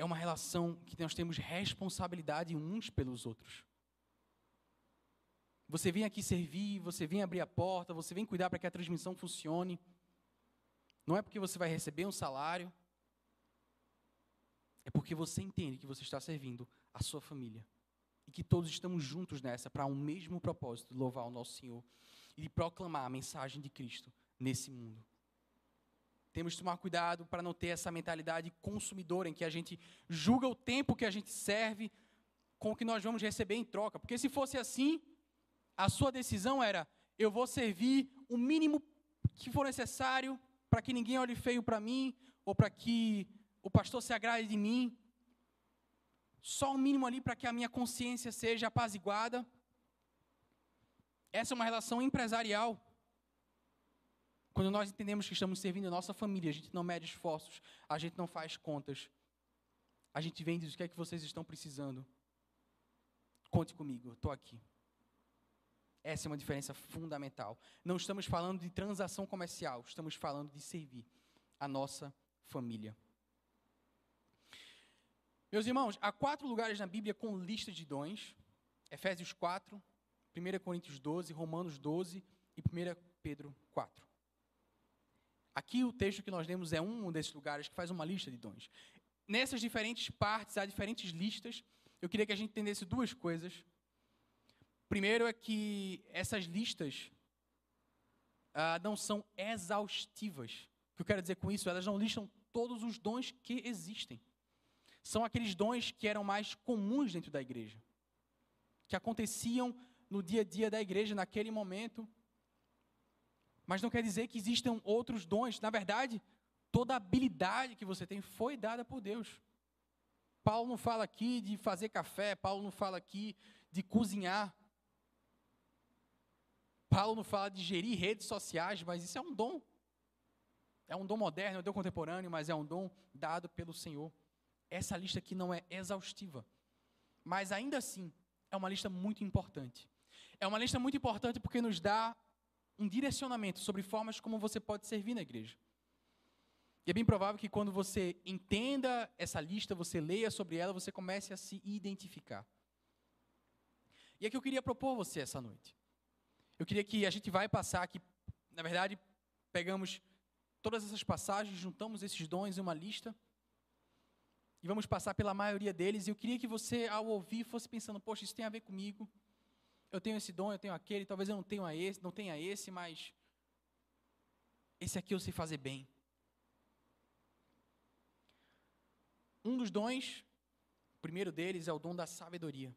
É uma relação que nós temos responsabilidade uns pelos outros. Você vem aqui servir, você vem abrir a porta, você vem cuidar para que a transmissão funcione. Não é porque você vai receber um salário. é porque você entende que você está servindo a sua família. E que todos estamos juntos nessa para um mesmo propósito, louvar o nosso Senhor e proclamar a mensagem de Cristo nesse mundo. Temos que tomar cuidado para não ter essa mentalidade consumidora em que a gente julga o tempo que a gente serve com o que nós vamos receber em troca. Porque se fosse assim, a sua decisão era: eu vou servir o mínimo que for necessário para que ninguém olhe feio para mim ou para que o pastor se agrade de mim. Só o mínimo ali para que a minha consciência seja apaziguada. Essa é uma relação empresarial. Quando nós entendemos que estamos servindo a nossa família, a gente não mede esforços, a gente não faz contas. A gente vem e diz: o que é que vocês estão precisando? Conte comigo, estou aqui. Essa é uma diferença fundamental. Não estamos falando de transação comercial, estamos falando de servir a nossa família. Meus irmãos, há quatro lugares na Bíblia com lista de dons: Efésios 4, 1 Coríntios 12, Romanos 12 e 1 Pedro 4. Aqui o texto que nós lemos é um desses lugares que faz uma lista de dons. Nessas diferentes partes, há diferentes listas. Eu queria que a gente entendesse duas coisas. Primeiro é que essas listas ah, não são exaustivas. O que eu quero dizer com isso? Elas não listam todos os dons que existem. São aqueles dons que eram mais comuns dentro da igreja, que aconteciam no dia a dia da igreja naquele momento mas não quer dizer que existam outros dons. Na verdade, toda habilidade que você tem foi dada por Deus. Paulo não fala aqui de fazer café, Paulo não fala aqui de cozinhar. Paulo não fala de gerir redes sociais, mas isso é um dom. É um dom moderno, é um dom contemporâneo, mas é um dom dado pelo Senhor. Essa lista aqui não é exaustiva, mas ainda assim é uma lista muito importante. É uma lista muito importante porque nos dá um direcionamento sobre formas como você pode servir na igreja. E é bem provável que quando você entenda essa lista, você leia sobre ela, você comece a se identificar. E é que eu queria propor a você essa noite. Eu queria que a gente vai passar aqui, na verdade, pegamos todas essas passagens, juntamos esses dons em uma lista e vamos passar pela maioria deles. E eu queria que você, ao ouvir, fosse pensando: poxa, isso tem a ver comigo eu tenho esse dom, eu tenho aquele, talvez eu não tenha esse, não tenha esse, mas esse aqui eu sei fazer bem. Um dos dons, o primeiro deles é o dom da sabedoria.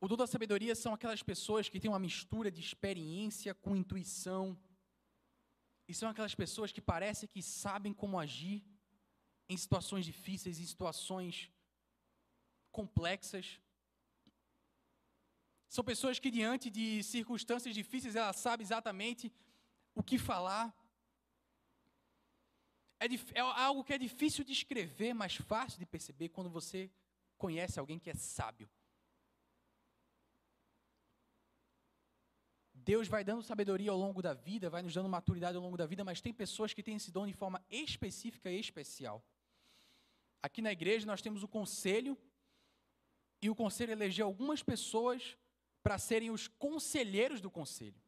O dom da sabedoria são aquelas pessoas que têm uma mistura de experiência com intuição. E são aquelas pessoas que parecem que sabem como agir em situações difíceis, em situações complexas. São pessoas que, diante de circunstâncias difíceis, elas sabem exatamente o que falar. É, é algo que é difícil de escrever, mas fácil de perceber quando você conhece alguém que é sábio. Deus vai dando sabedoria ao longo da vida, vai nos dando maturidade ao longo da vida, mas tem pessoas que têm esse dom de forma específica e especial. Aqui na igreja nós temos o conselho e o conselho elegeu algumas pessoas para serem os conselheiros do conselho.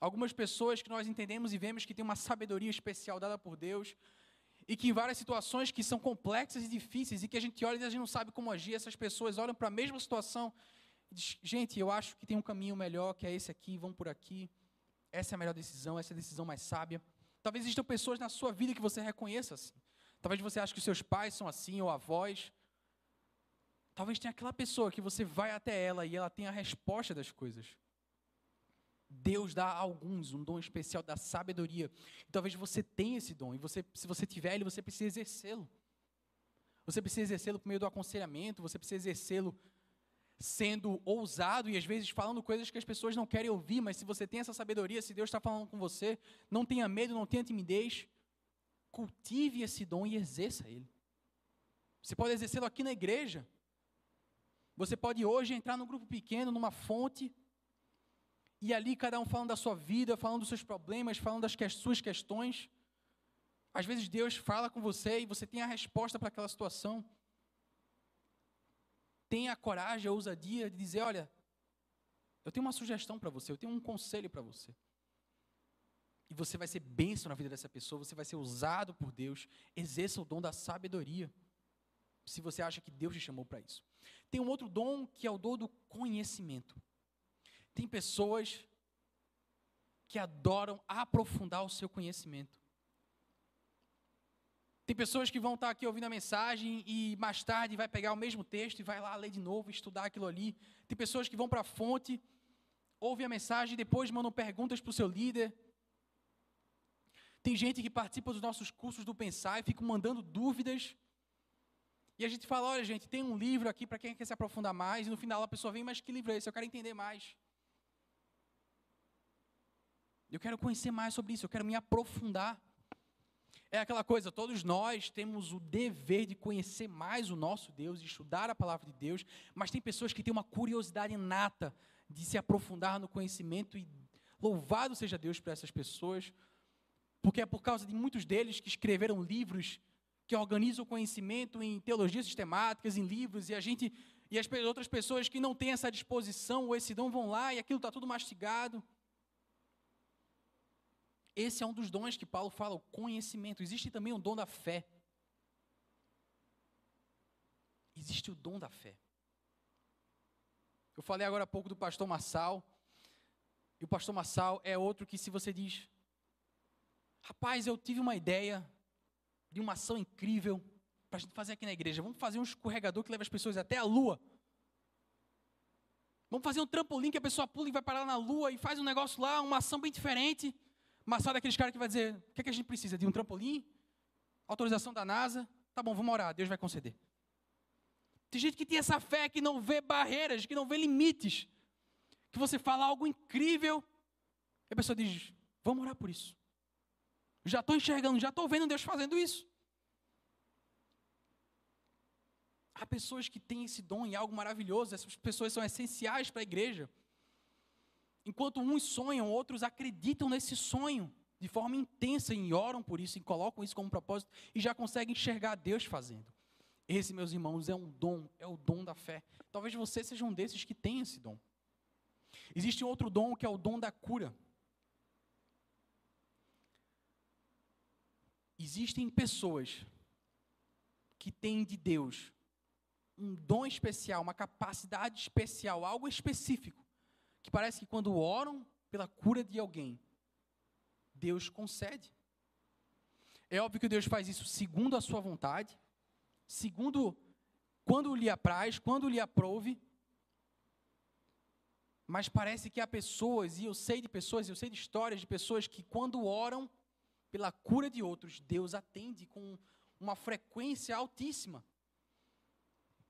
Algumas pessoas que nós entendemos e vemos que têm uma sabedoria especial dada por Deus e que em várias situações que são complexas e difíceis e que a gente olha e a gente não sabe como agir, essas pessoas olham para a mesma situação e dizem, gente, eu acho que tem um caminho melhor, que é esse aqui, vão por aqui. Essa é a melhor decisão, essa é a decisão mais sábia. Talvez existam pessoas na sua vida que você reconheça assim. Talvez você ache que seus pais são assim, ou avós, Talvez tenha aquela pessoa que você vai até ela e ela tem a resposta das coisas. Deus dá a alguns um dom especial da sabedoria. E talvez você tenha esse dom. E você, se você tiver ele, você precisa exercê-lo. Você precisa exercê-lo por meio do aconselhamento, você precisa exercê-lo sendo ousado e às vezes falando coisas que as pessoas não querem ouvir, mas se você tem essa sabedoria, se Deus está falando com você, não tenha medo, não tenha timidez, cultive esse dom e exerça ele. Você pode exercê-lo aqui na igreja. Você pode hoje entrar num grupo pequeno, numa fonte, e ali cada um falando da sua vida, falando dos seus problemas, falando das que, suas questões. Às vezes Deus fala com você e você tem a resposta para aquela situação. Tenha a coragem, a ousadia de dizer: Olha, eu tenho uma sugestão para você, eu tenho um conselho para você. E você vai ser bênção na vida dessa pessoa, você vai ser usado por Deus. Exerça o dom da sabedoria. Se você acha que Deus te chamou para isso. Tem um outro dom que é o dom do conhecimento. Tem pessoas que adoram aprofundar o seu conhecimento. Tem pessoas que vão estar aqui ouvindo a mensagem e mais tarde vai pegar o mesmo texto e vai lá ler de novo, estudar aquilo ali. Tem pessoas que vão para a fonte, ouvem a mensagem e depois mandam perguntas para o seu líder. Tem gente que participa dos nossos cursos do Pensar e fica mandando dúvidas. E a gente fala: olha, gente, tem um livro aqui para quem quer se aprofundar mais. E no final a pessoa vem: mas que livro é esse? Eu quero entender mais. Eu quero conhecer mais sobre isso, eu quero me aprofundar. É aquela coisa, todos nós temos o dever de conhecer mais o nosso Deus, de estudar a palavra de Deus, mas tem pessoas que têm uma curiosidade inata de se aprofundar no conhecimento e louvado seja Deus por essas pessoas, porque é por causa de muitos deles que escreveram livros que organizam o conhecimento em teologias sistemáticas, em livros, e a gente e as outras pessoas que não têm essa disposição ou esse dom vão lá e aquilo está tudo mastigado. Esse é um dos dons que Paulo fala, o conhecimento. Existe também o dom da fé. Existe o dom da fé. Eu falei agora há pouco do pastor Massal. E o pastor Massal é outro que, se você diz, rapaz, eu tive uma ideia uma ação incrível para a gente fazer aqui na igreja. Vamos fazer um escorregador que leva as pessoas até a lua. Vamos fazer um trampolim que a pessoa pula e vai parar na lua e faz um negócio lá, uma ação bem diferente. Mas só daqueles caras que vai dizer: o que, é que a gente precisa? De um trampolim? Autorização da NASA? Tá bom, vamos orar, Deus vai conceder. Tem gente que tem essa fé que não vê barreiras, que não vê limites. Que você fala algo incrível, e a pessoa diz: vamos orar por isso. Já estou enxergando, já estou vendo Deus fazendo isso. Há pessoas que têm esse dom em algo maravilhoso, essas pessoas são essenciais para a igreja. Enquanto uns sonham, outros acreditam nesse sonho de forma intensa e oram por isso e colocam isso como propósito e já conseguem enxergar Deus fazendo. Esse, meus irmãos, é um dom, é o dom da fé. Talvez você seja um desses que tem esse dom. Existe outro dom que é o dom da cura. Existem pessoas que têm de Deus um dom especial, uma capacidade especial, algo específico, que parece que quando oram pela cura de alguém, Deus concede. É óbvio que Deus faz isso segundo a sua vontade, segundo quando lhe apraz, quando lhe aprove. Mas parece que há pessoas, e eu sei de pessoas, eu sei de histórias de pessoas que quando oram pela cura de outros, Deus atende com uma frequência altíssima.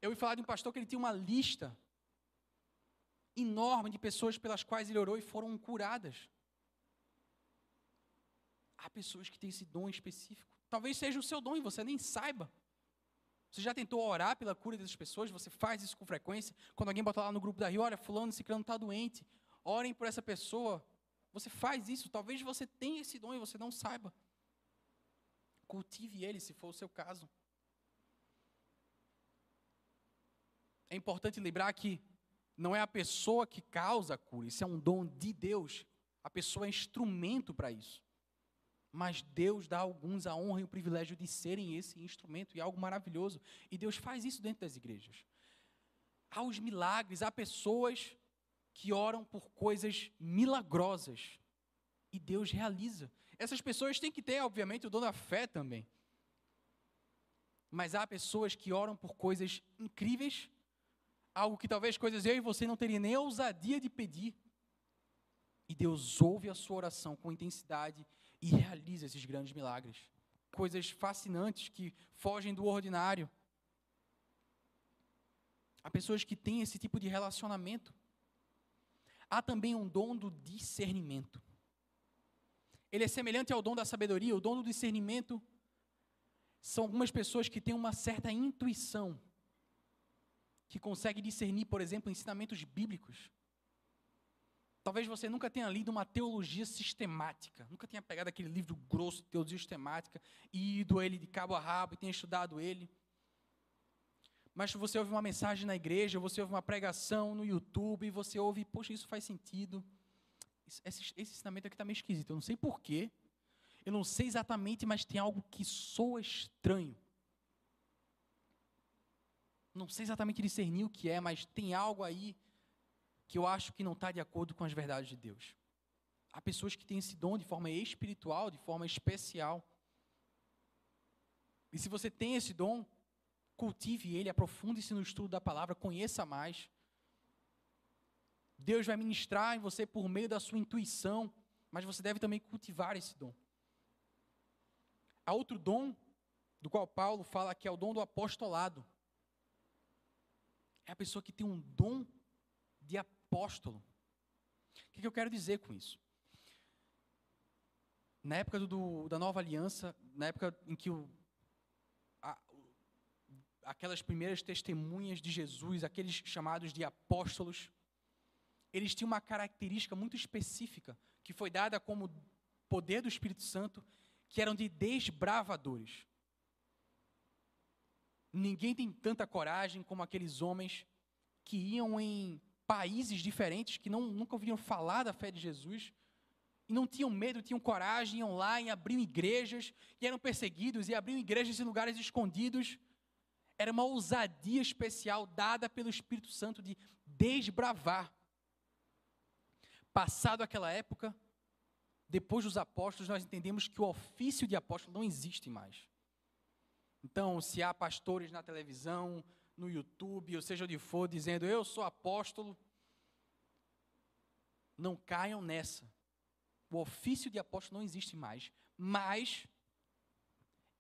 Eu ouvi falar de um pastor que ele tinha uma lista enorme de pessoas pelas quais ele orou e foram curadas. Há pessoas que têm esse dom específico. Talvez seja o seu dom e você nem saiba. Você já tentou orar pela cura dessas pessoas? Você faz isso com frequência? Quando alguém bota lá no grupo da Rio, olha, fulano, crânio está doente. Orem por essa pessoa. Você faz isso. Talvez você tenha esse dom e você não saiba. Cultive ele, se for o seu caso. É importante lembrar que não é a pessoa que causa a cura, isso é um dom de Deus. A pessoa é instrumento para isso. Mas Deus dá a alguns a honra e o privilégio de serem esse instrumento, e algo maravilhoso. E Deus faz isso dentro das igrejas. Há os milagres, há pessoas que oram por coisas milagrosas. E Deus realiza. Essas pessoas têm que ter, obviamente, o dom da fé também. Mas há pessoas que oram por coisas incríveis algo que talvez coisas eu e você não teria nem a ousadia de pedir. E Deus ouve a sua oração com intensidade e realiza esses grandes milagres. Coisas fascinantes que fogem do ordinário. Há pessoas que têm esse tipo de relacionamento. Há também um dom do discernimento. Ele é semelhante ao dom da sabedoria. O dom do discernimento são algumas pessoas que têm uma certa intuição que consegue discernir, por exemplo, ensinamentos bíblicos. Talvez você nunca tenha lido uma teologia sistemática, nunca tenha pegado aquele livro grosso de teologia sistemática e ido ele de cabo a rabo e tenha estudado ele. Mas você ouve uma mensagem na igreja, você ouve uma pregação no YouTube e você ouve, poxa, isso faz sentido. esse, esse ensinamento aqui está meio esquisito. Eu não sei porquê. Eu não sei exatamente, mas tem algo que soa estranho. Não sei exatamente discernir o que é, mas tem algo aí que eu acho que não está de acordo com as verdades de Deus. Há pessoas que têm esse dom de forma espiritual, de forma especial. E se você tem esse dom, cultive ele, aprofunde-se no estudo da palavra, conheça mais. Deus vai ministrar em você por meio da sua intuição, mas você deve também cultivar esse dom. Há outro dom, do qual Paulo fala que é o dom do apostolado. É a pessoa que tem um dom de apóstolo. O que, eu quero dizer com isso? Na época do, da nova aliança, na época em que o, aquelas primeiras testemunhas de Jesus, aqueles chamados de apóstolos, eles tinham uma característica muito específica, que foi dada como poder do Espírito Santo, que eram de desbravadores. Ninguém tem tanta coragem como aqueles homens que iam em países diferentes, que não, nunca ouviram falar da fé de Jesus, e não tinham medo, tinham coragem, iam lá e abriam igrejas, e eram perseguidos, e abriam igrejas em lugares escondidos, era uma ousadia especial dada pelo Espírito Santo de desbravar. Passado aquela época, depois dos apóstolos, nós entendemos que o ofício de apóstolo não existe mais. Então, se há pastores na televisão, no YouTube, ou seja onde for, dizendo eu sou apóstolo, não caiam nessa. O ofício de apóstolo não existe mais, mas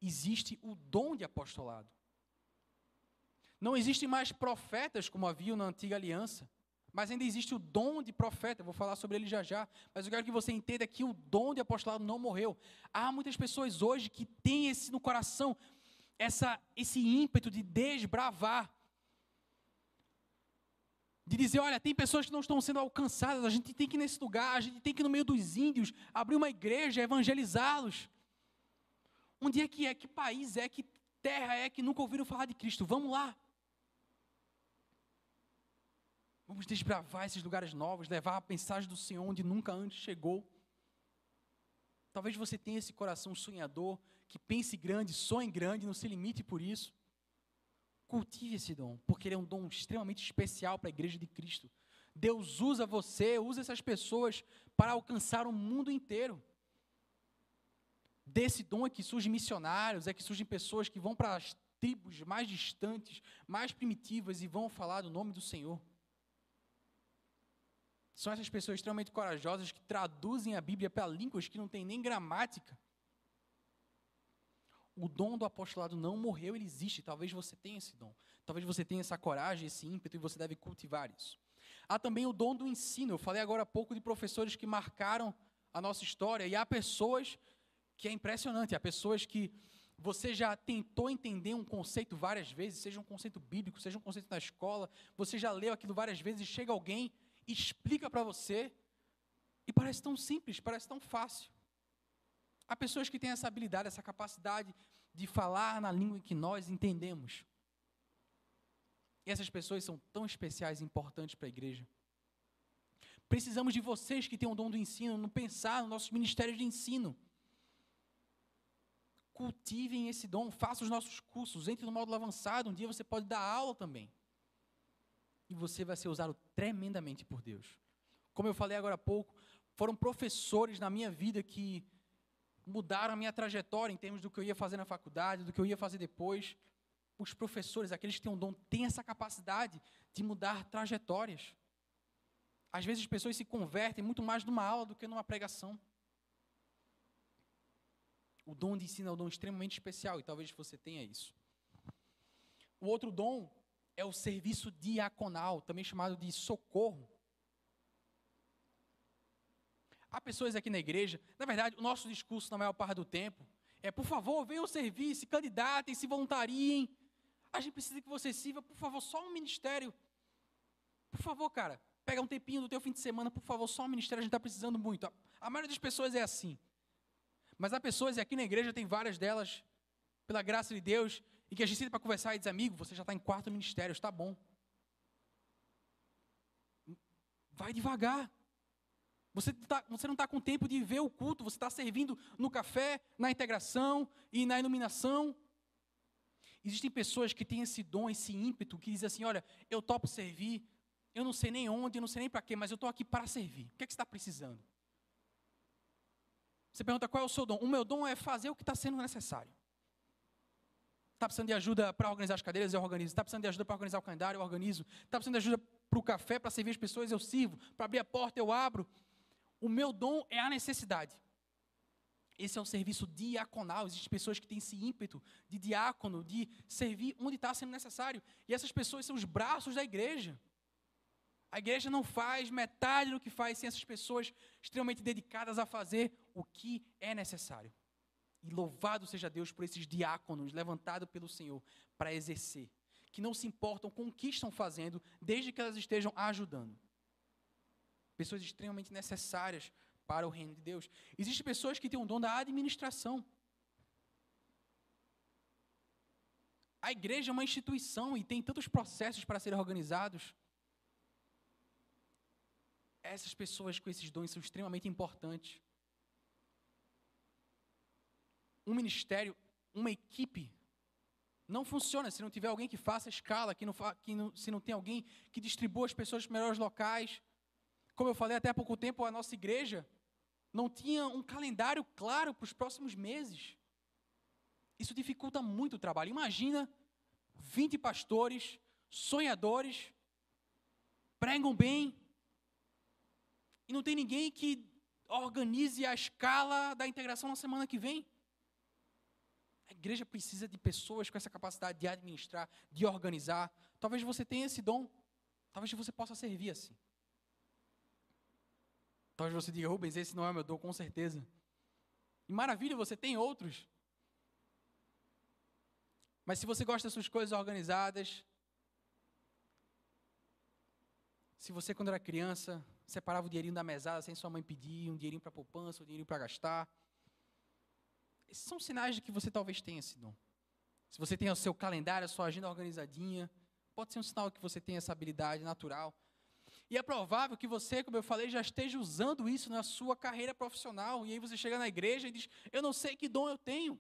existe o dom de apostolado. Não existem mais profetas como havia na antiga aliança, mas ainda existe o dom de profeta. vou falar sobre ele já já, mas eu quero que você entenda que o dom de apostolado não morreu. Há muitas pessoas hoje que têm esse no coração, essa, esse ímpeto de desbravar. De dizer, olha, tem pessoas que não estão sendo alcançadas, a gente tem que ir nesse lugar, a gente tem que ir no meio dos índios, abrir uma igreja, evangelizá-los. Onde é que é? Que país é? Que terra é que nunca ouviram falar de Cristo? Vamos lá. Vamos desbravar esses lugares novos, levar a mensagem do Senhor onde nunca antes chegou. Talvez você tenha esse coração sonhador, que pense grande, sonhe grande, não se limite por isso. Cultive esse dom, porque ele é um dom extremamente especial para a igreja de Cristo. Deus usa você, usa essas pessoas para alcançar o mundo inteiro. Desse dom é que surgem missionários, é que surgem pessoas que vão para as tribos mais distantes, mais primitivas e vão falar do nome do Senhor. São essas pessoas extremamente corajosas que traduzem a Bíblia para línguas que não têm nem gramática. O dom do apostolado não morreu, ele existe. Talvez você tenha esse dom. Talvez você tenha essa coragem, esse ímpeto e você deve cultivar isso. Há também o dom do ensino. Eu falei agora há pouco de professores que marcaram a nossa história e há pessoas que é impressionante, há pessoas que você já tentou entender um conceito várias vezes, seja um conceito bíblico, seja um conceito na escola, você já leu aquilo várias vezes e chega alguém explica para você e parece tão simples, parece tão fácil. Há pessoas que têm essa habilidade, essa capacidade de falar na língua que nós entendemos. E essas pessoas são tão especiais e importantes para a igreja. Precisamos de vocês que têm o dom do ensino, no pensar nos nossos ministérios de ensino. Cultivem esse dom, façam os nossos cursos, entre no módulo avançado, um dia você pode dar aula também e você vai ser usado tremendamente por Deus. Como eu falei agora há pouco, foram professores na minha vida que mudaram a minha trajetória em termos do que eu ia fazer na faculdade, do que eu ia fazer depois. Os professores, aqueles que têm um dom, têm essa capacidade de mudar trajetórias. Às vezes as pessoas se convertem muito mais numa aula do que numa pregação. O dom de ensino é um dom extremamente especial e talvez você tenha isso. O outro dom é o serviço diaconal, também chamado de socorro. Há pessoas aqui na igreja, na verdade, o nosso discurso na maior parte do tempo é: por favor, venham servir, se candidatem, se voluntariem. A gente precisa que você sirva, por favor, só um ministério. Por favor, cara, pega um tempinho do teu fim de semana, por favor, só um ministério, a gente está precisando muito. A, a maioria das pessoas é assim. Mas há pessoas, e aqui na igreja tem várias delas, pela graça de Deus, e que a gente senta para conversar e diz, amigo, você já está em quatro ministérios, está bom. Vai devagar. Você, tá, você não está com tempo de ver o culto, você está servindo no café, na integração e na iluminação. Existem pessoas que têm esse dom, esse ímpeto, que dizem assim: olha, eu topo servir, eu não sei nem onde, eu não sei nem para quê, mas eu estou aqui para servir. O que, é que você está precisando? Você pergunta qual é o seu dom? O meu dom é fazer o que está sendo necessário. Está precisando de ajuda para organizar as cadeiras? Eu organizo. Está precisando de ajuda para organizar o calendário? Eu organizo. Está precisando de ajuda para o café, para servir as pessoas? Eu sirvo. Para abrir a porta, eu abro. O meu dom é a necessidade. Esse é um serviço diaconal. Existem pessoas que têm esse ímpeto de diácono, de servir onde está sendo necessário. E essas pessoas são os braços da igreja. A igreja não faz metade do que faz sem essas pessoas extremamente dedicadas a fazer o que é necessário. E louvado seja Deus por esses diáconos levantados pelo Senhor para exercer, que não se importam com o que estão fazendo, desde que elas estejam ajudando. Pessoas extremamente necessárias para o reino de Deus. Existem pessoas que têm o dom da administração. A igreja é uma instituição e tem tantos processos para serem organizados. Essas pessoas com esses dons são extremamente importantes. Um ministério, uma equipe, não funciona se não tiver alguém que faça escala, que não, que não, se não tem alguém que distribua as pessoas para melhores locais. Como eu falei até há pouco tempo, a nossa igreja não tinha um calendário claro para os próximos meses. Isso dificulta muito o trabalho. Imagina 20 pastores, sonhadores, pregam bem, e não tem ninguém que organize a escala da integração na semana que vem. A igreja precisa de pessoas com essa capacidade de administrar, de organizar. Talvez você tenha esse dom. Talvez você possa servir assim. Talvez você diga, Rubens, esse não é meu dom, com certeza. E maravilha, você tem outros. Mas se você gosta das suas coisas organizadas, se você, quando era criança, separava o dinheirinho da mesada sem sua mãe pedir, um dinheirinho para poupança, um dinheirinho para gastar, esses são sinais de que você talvez tenha esse dom. Se você tem o seu calendário, a sua agenda organizadinha, pode ser um sinal que você tem essa habilidade natural. E é provável que você, como eu falei, já esteja usando isso na sua carreira profissional. E aí você chega na igreja e diz: Eu não sei que dom eu tenho.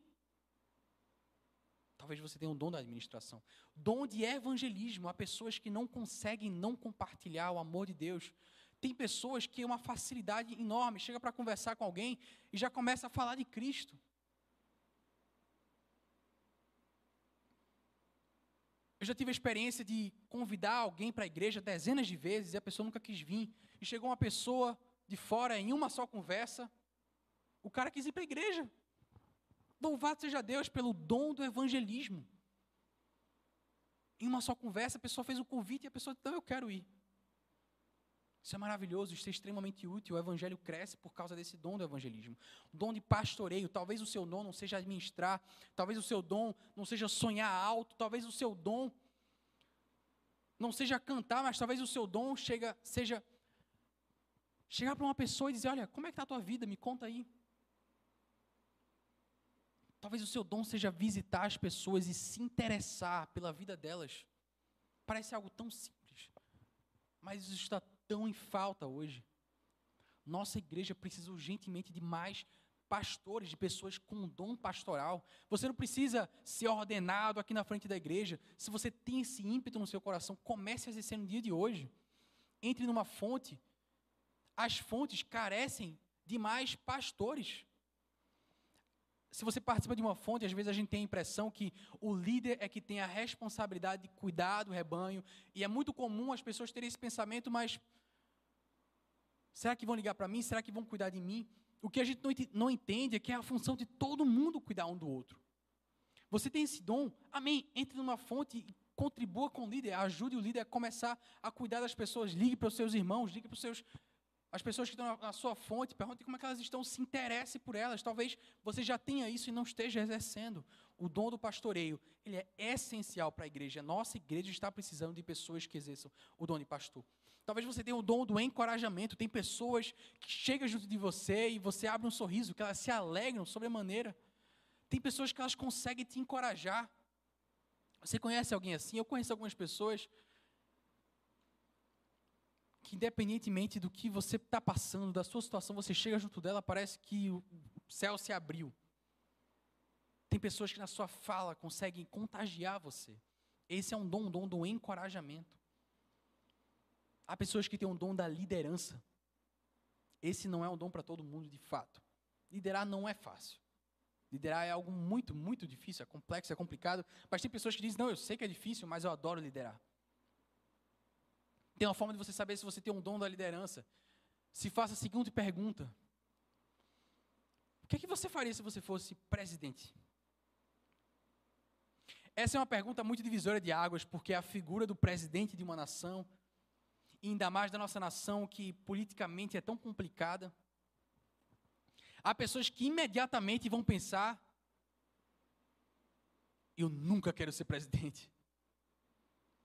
Talvez você tenha um dom da administração. Dom de evangelismo. Há pessoas que não conseguem não compartilhar o amor de Deus. Tem pessoas que têm uma facilidade enorme. Chega para conversar com alguém e já começa a falar de Cristo. Já tive a experiência de convidar alguém para a igreja dezenas de vezes e a pessoa nunca quis vir. E chegou uma pessoa de fora em uma só conversa. O cara quis ir para a igreja. Louvado seja Deus pelo dom do evangelismo. Em uma só conversa, a pessoa fez o convite e a pessoa Então eu quero ir. Isso é maravilhoso, isso é extremamente útil. O evangelho cresce por causa desse dom do evangelismo. Dom de pastoreio. Talvez o seu dom não seja administrar, talvez o seu dom não seja sonhar alto, talvez o seu dom não seja cantar, mas talvez o seu dom chega, seja chegar para uma pessoa e dizer: Olha, como é que está a tua vida? Me conta aí. Talvez o seu dom seja visitar as pessoas e se interessar pela vida delas. Parece algo tão simples, mas isso está tão em falta hoje. Nossa igreja precisa urgentemente de mais pastores, de pessoas com dom pastoral. Você não precisa ser ordenado aqui na frente da igreja. Se você tem esse ímpeto no seu coração, comece a exercer no dia de hoje. Entre numa fonte. As fontes carecem de mais pastores. Se você participa de uma fonte, às vezes a gente tem a impressão que o líder é que tem a responsabilidade de cuidar do rebanho, e é muito comum as pessoas terem esse pensamento, mas Será que vão ligar para mim? Será que vão cuidar de mim? O que a gente não entende é que é a função de todo mundo cuidar um do outro. Você tem esse dom, amém. Entre numa fonte e contribua com o líder, ajude o líder a começar a cuidar das pessoas. Ligue para os seus irmãos, ligue para os seus, as pessoas que estão na, sua fonte, pergunte como é que elas estão, se interesse por elas. Talvez você já tenha isso e não esteja exercendo. O dom do pastoreio, ele é essencial para a igreja. Nossa igreja está precisando de pessoas que exerçam o dom de pastor. Talvez você tenha o dom do encorajamento. Tem pessoas que chegam junto de você e você abre um sorriso, que elas se alegram sobremaneira. Tem pessoas que elas conseguem te encorajar. Você conhece alguém assim? Eu conheço algumas pessoas que independentemente do que você está passando, da sua situação, você chega junto dela, parece que o céu se abriu. Tem pessoas que na sua fala conseguem contagiar você. Esse é um dom, um dom do encorajamento. Há pessoas que têm um dom da liderança. Esse não é um dom para todo mundo, de fato. Liderar não é fácil. Liderar é algo muito, muito difícil, é complexo, é complicado. Mas tem pessoas que dizem: não, eu sei que é difícil, mas eu adoro liderar. Tem uma forma de você saber se você tem um dom da liderança. Se faça a seguinte pergunta: O que, é que você faria se você fosse presidente? Essa é uma pergunta muito divisória de águas, porque a figura do presidente de uma nação, e ainda mais da nossa nação, que politicamente é tão complicada, há pessoas que imediatamente vão pensar: eu nunca quero ser presidente.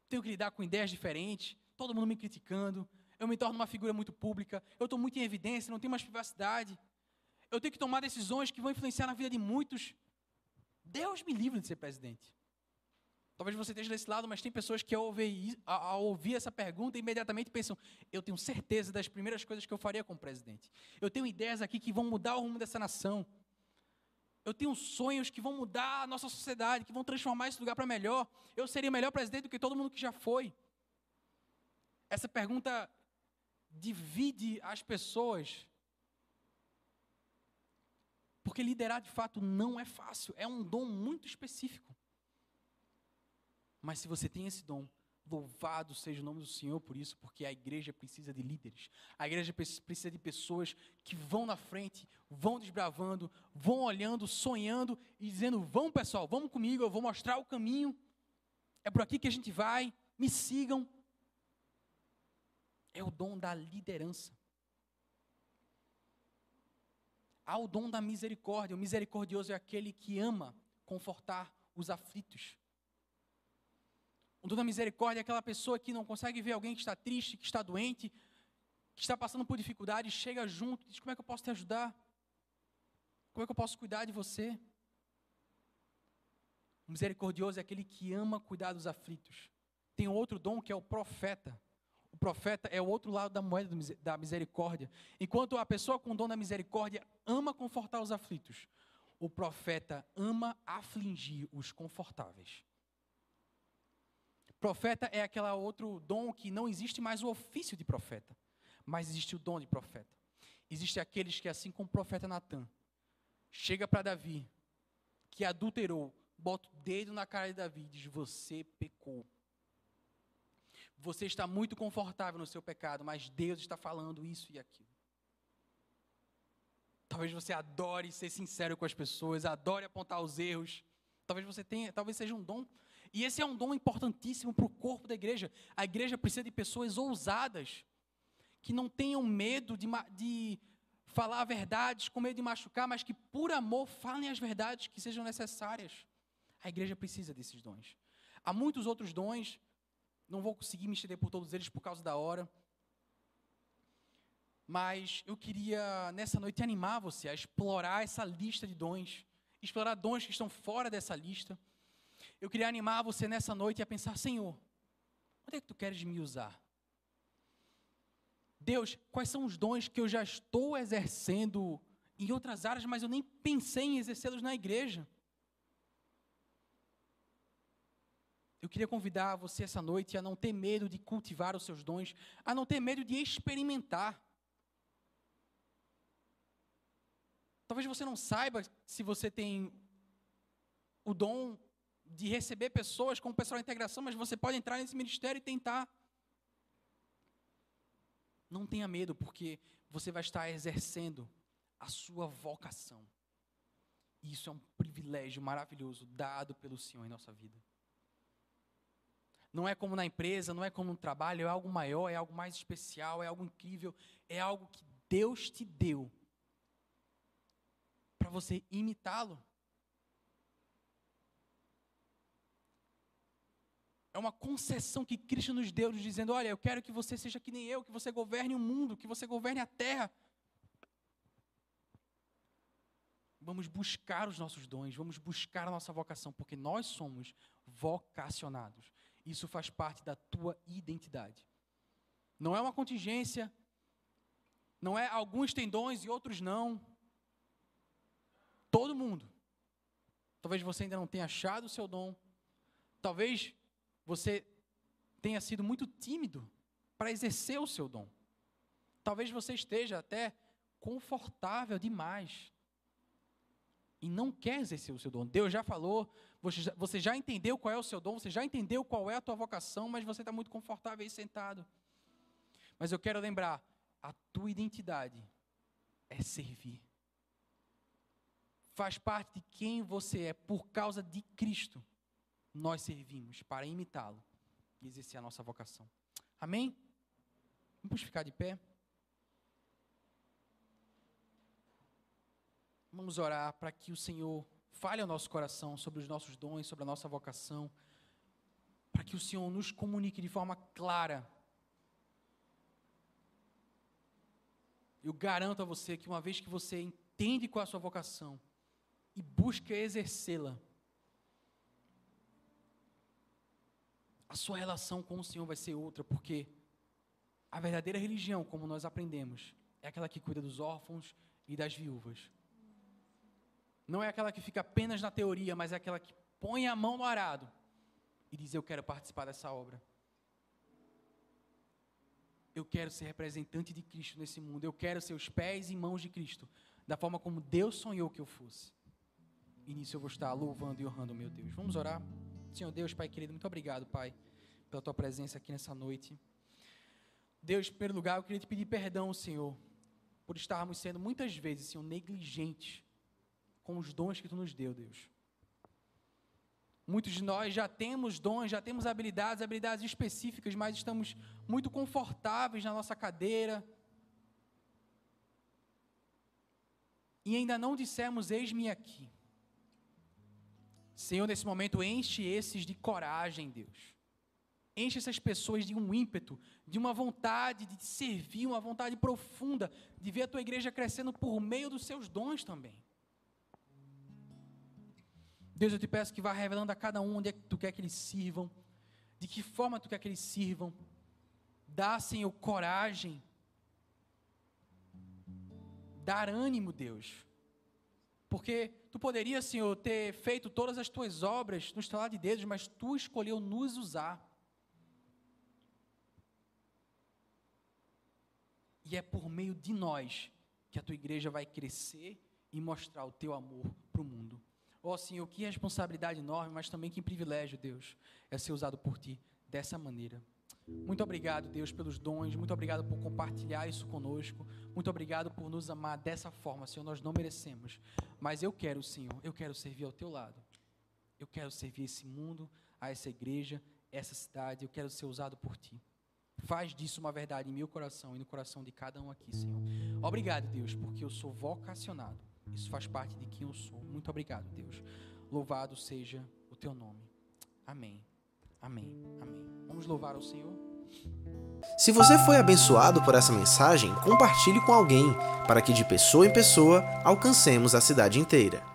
Tenho que lidar com ideias diferentes, todo mundo me criticando, eu me torno uma figura muito pública, eu estou muito em evidência, não tenho mais privacidade, eu tenho que tomar decisões que vão influenciar na vida de muitos. Deus me livre de ser presidente. Talvez você esteja desse lado, mas tem pessoas que ao ouvir, ao ouvir, essa pergunta imediatamente pensam: eu tenho certeza das primeiras coisas que eu faria como presidente. Eu tenho ideias aqui que vão mudar o rumo dessa nação. Eu tenho sonhos que vão mudar a nossa sociedade, que vão transformar esse lugar para melhor. Eu seria melhor presidente do que todo mundo que já foi. Essa pergunta divide as pessoas. Porque liderar de fato não é fácil, é um dom muito específico. Mas se você tem esse dom, louvado seja o nome do Senhor por isso, porque a igreja precisa de líderes. A igreja precisa de pessoas que vão na frente, vão desbravando, vão olhando, sonhando e dizendo: Vamos, pessoal, vamos comigo, eu vou mostrar o caminho. É por aqui que a gente vai, me sigam, é o dom da liderança. Há o dom da misericórdia. O misericordioso é aquele que ama confortar os aflitos. O dom da misericórdia é aquela pessoa que não consegue ver alguém que está triste, que está doente, que está passando por dificuldade, chega junto e diz: Como é que eu posso te ajudar? Como é que eu posso cuidar de você? O misericordioso é aquele que ama cuidar dos aflitos. Tem outro dom que é o profeta. O profeta é o outro lado da moeda da misericórdia. Enquanto a pessoa com o dom da misericórdia ama confortar os aflitos, o profeta ama afligir os confortáveis. Profeta é aquele outro dom que não existe mais o ofício de profeta, mas existe o dom de profeta. Existem aqueles que, assim como o profeta Natan, chega para Davi, que adulterou, bota o dedo na cara de Davi e diz: Você pecou. Você está muito confortável no seu pecado, mas Deus está falando isso e aquilo. Talvez você adore ser sincero com as pessoas, adore apontar os erros. Talvez você tenha, talvez seja um dom. E esse é um dom importantíssimo para o corpo da igreja. A igreja precisa de pessoas ousadas, que não tenham medo de, de falar verdades com medo de machucar, mas que por amor falem as verdades que sejam necessárias. A igreja precisa desses dons. Há muitos outros dons não vou conseguir me estender por todos eles por causa da hora. Mas eu queria, nessa noite, animar você a explorar essa lista de dons, explorar dons que estão fora dessa lista. Eu queria animar você nessa noite a pensar: Senhor, onde é que tu queres me usar? Deus, quais são os dons que eu já estou exercendo em outras áreas, mas eu nem pensei em exercê-los na igreja? Eu queria convidar você essa noite a não ter medo de cultivar os seus dons, a não ter medo de experimentar. Talvez você não saiba se você tem o dom de receber pessoas como pessoal de integração, mas você pode entrar nesse ministério e tentar. Não tenha medo, porque você vai estar exercendo a sua vocação. Isso é um privilégio maravilhoso dado pelo Senhor em nossa vida. Não é como na empresa, não é como no trabalho, é algo maior, é algo mais especial, é algo incrível, é algo que Deus te deu para você imitá-lo. É uma concessão que Cristo nos deu, dizendo: Olha, eu quero que você seja que nem eu, que você governe o mundo, que você governe a terra. Vamos buscar os nossos dons, vamos buscar a nossa vocação, porque nós somos vocacionados. Isso faz parte da tua identidade. Não é uma contingência. Não é alguns têm dons e outros não. Todo mundo. Talvez você ainda não tenha achado o seu dom. Talvez você tenha sido muito tímido para exercer o seu dom. Talvez você esteja até confortável demais e não quer exercer o seu dom. Deus já falou, você já, você já entendeu qual é o seu dom, você já entendeu qual é a tua vocação, mas você está muito confortável aí sentado. Mas eu quero lembrar, a tua identidade é servir. Faz parte de quem você é por causa de Cristo. Nós servimos para imitá-lo e exercer a nossa vocação. Amém? Vamos ficar de pé. Vamos orar para que o Senhor fale ao nosso coração sobre os nossos dons, sobre a nossa vocação, para que o Senhor nos comunique de forma clara. Eu garanto a você que uma vez que você entende qual é a sua vocação e busca exercê-la, a sua relação com o Senhor vai ser outra, porque a verdadeira religião, como nós aprendemos, é aquela que cuida dos órfãos e das viúvas. Não é aquela que fica apenas na teoria, mas é aquela que põe a mão no arado e diz: Eu quero participar dessa obra. Eu quero ser representante de Cristo nesse mundo. Eu quero ser os pés e mãos de Cristo, da forma como Deus sonhou que eu fosse. E nisso eu vou estar louvando e honrando meu Deus. Vamos orar? Senhor Deus, Pai querido, muito obrigado, Pai, pela tua presença aqui nessa noite. Deus, em primeiro lugar, eu queria te pedir perdão, Senhor, por estarmos sendo muitas vezes, Senhor, negligentes com os dons que tu nos deu, Deus. Muitos de nós já temos dons, já temos habilidades, habilidades específicas, mas estamos muito confortáveis na nossa cadeira. E ainda não dissemos: Eis-me aqui. Senhor, nesse momento, enche esses de coragem, Deus. Enche essas pessoas de um ímpeto, de uma vontade de servir, uma vontade profunda, de ver a tua igreja crescendo por meio dos seus dons também. Deus, eu te peço que vá revelando a cada um onde é que tu quer que eles sirvam, de que forma tu quer que eles sirvam. Dá, Senhor, coragem. Dar ânimo, Deus. Porque tu poderias, Senhor, ter feito todas as tuas obras no estalar de dedos, mas tu escolheu nos usar. E é por meio de nós que a tua igreja vai crescer e mostrar o teu amor para o mundo. Ó oh, Senhor, que responsabilidade enorme, mas também que privilégio, Deus, é ser usado por Ti dessa maneira. Muito obrigado, Deus, pelos dons. Muito obrigado por compartilhar isso conosco. Muito obrigado por nos amar dessa forma, Senhor. Nós não merecemos. Mas eu quero, Senhor, eu quero servir ao Teu lado. Eu quero servir esse mundo, a essa igreja, essa cidade. Eu quero ser usado por Ti. Faz disso uma verdade em meu coração e no coração de cada um aqui, Senhor. Obrigado, Deus, porque eu sou vocacionado isso faz parte de quem eu sou. Muito obrigado, Deus. Louvado seja o teu nome. Amém. Amém. Amém. Vamos louvar o Senhor. Se você foi abençoado por essa mensagem, compartilhe com alguém, para que de pessoa em pessoa alcancemos a cidade inteira.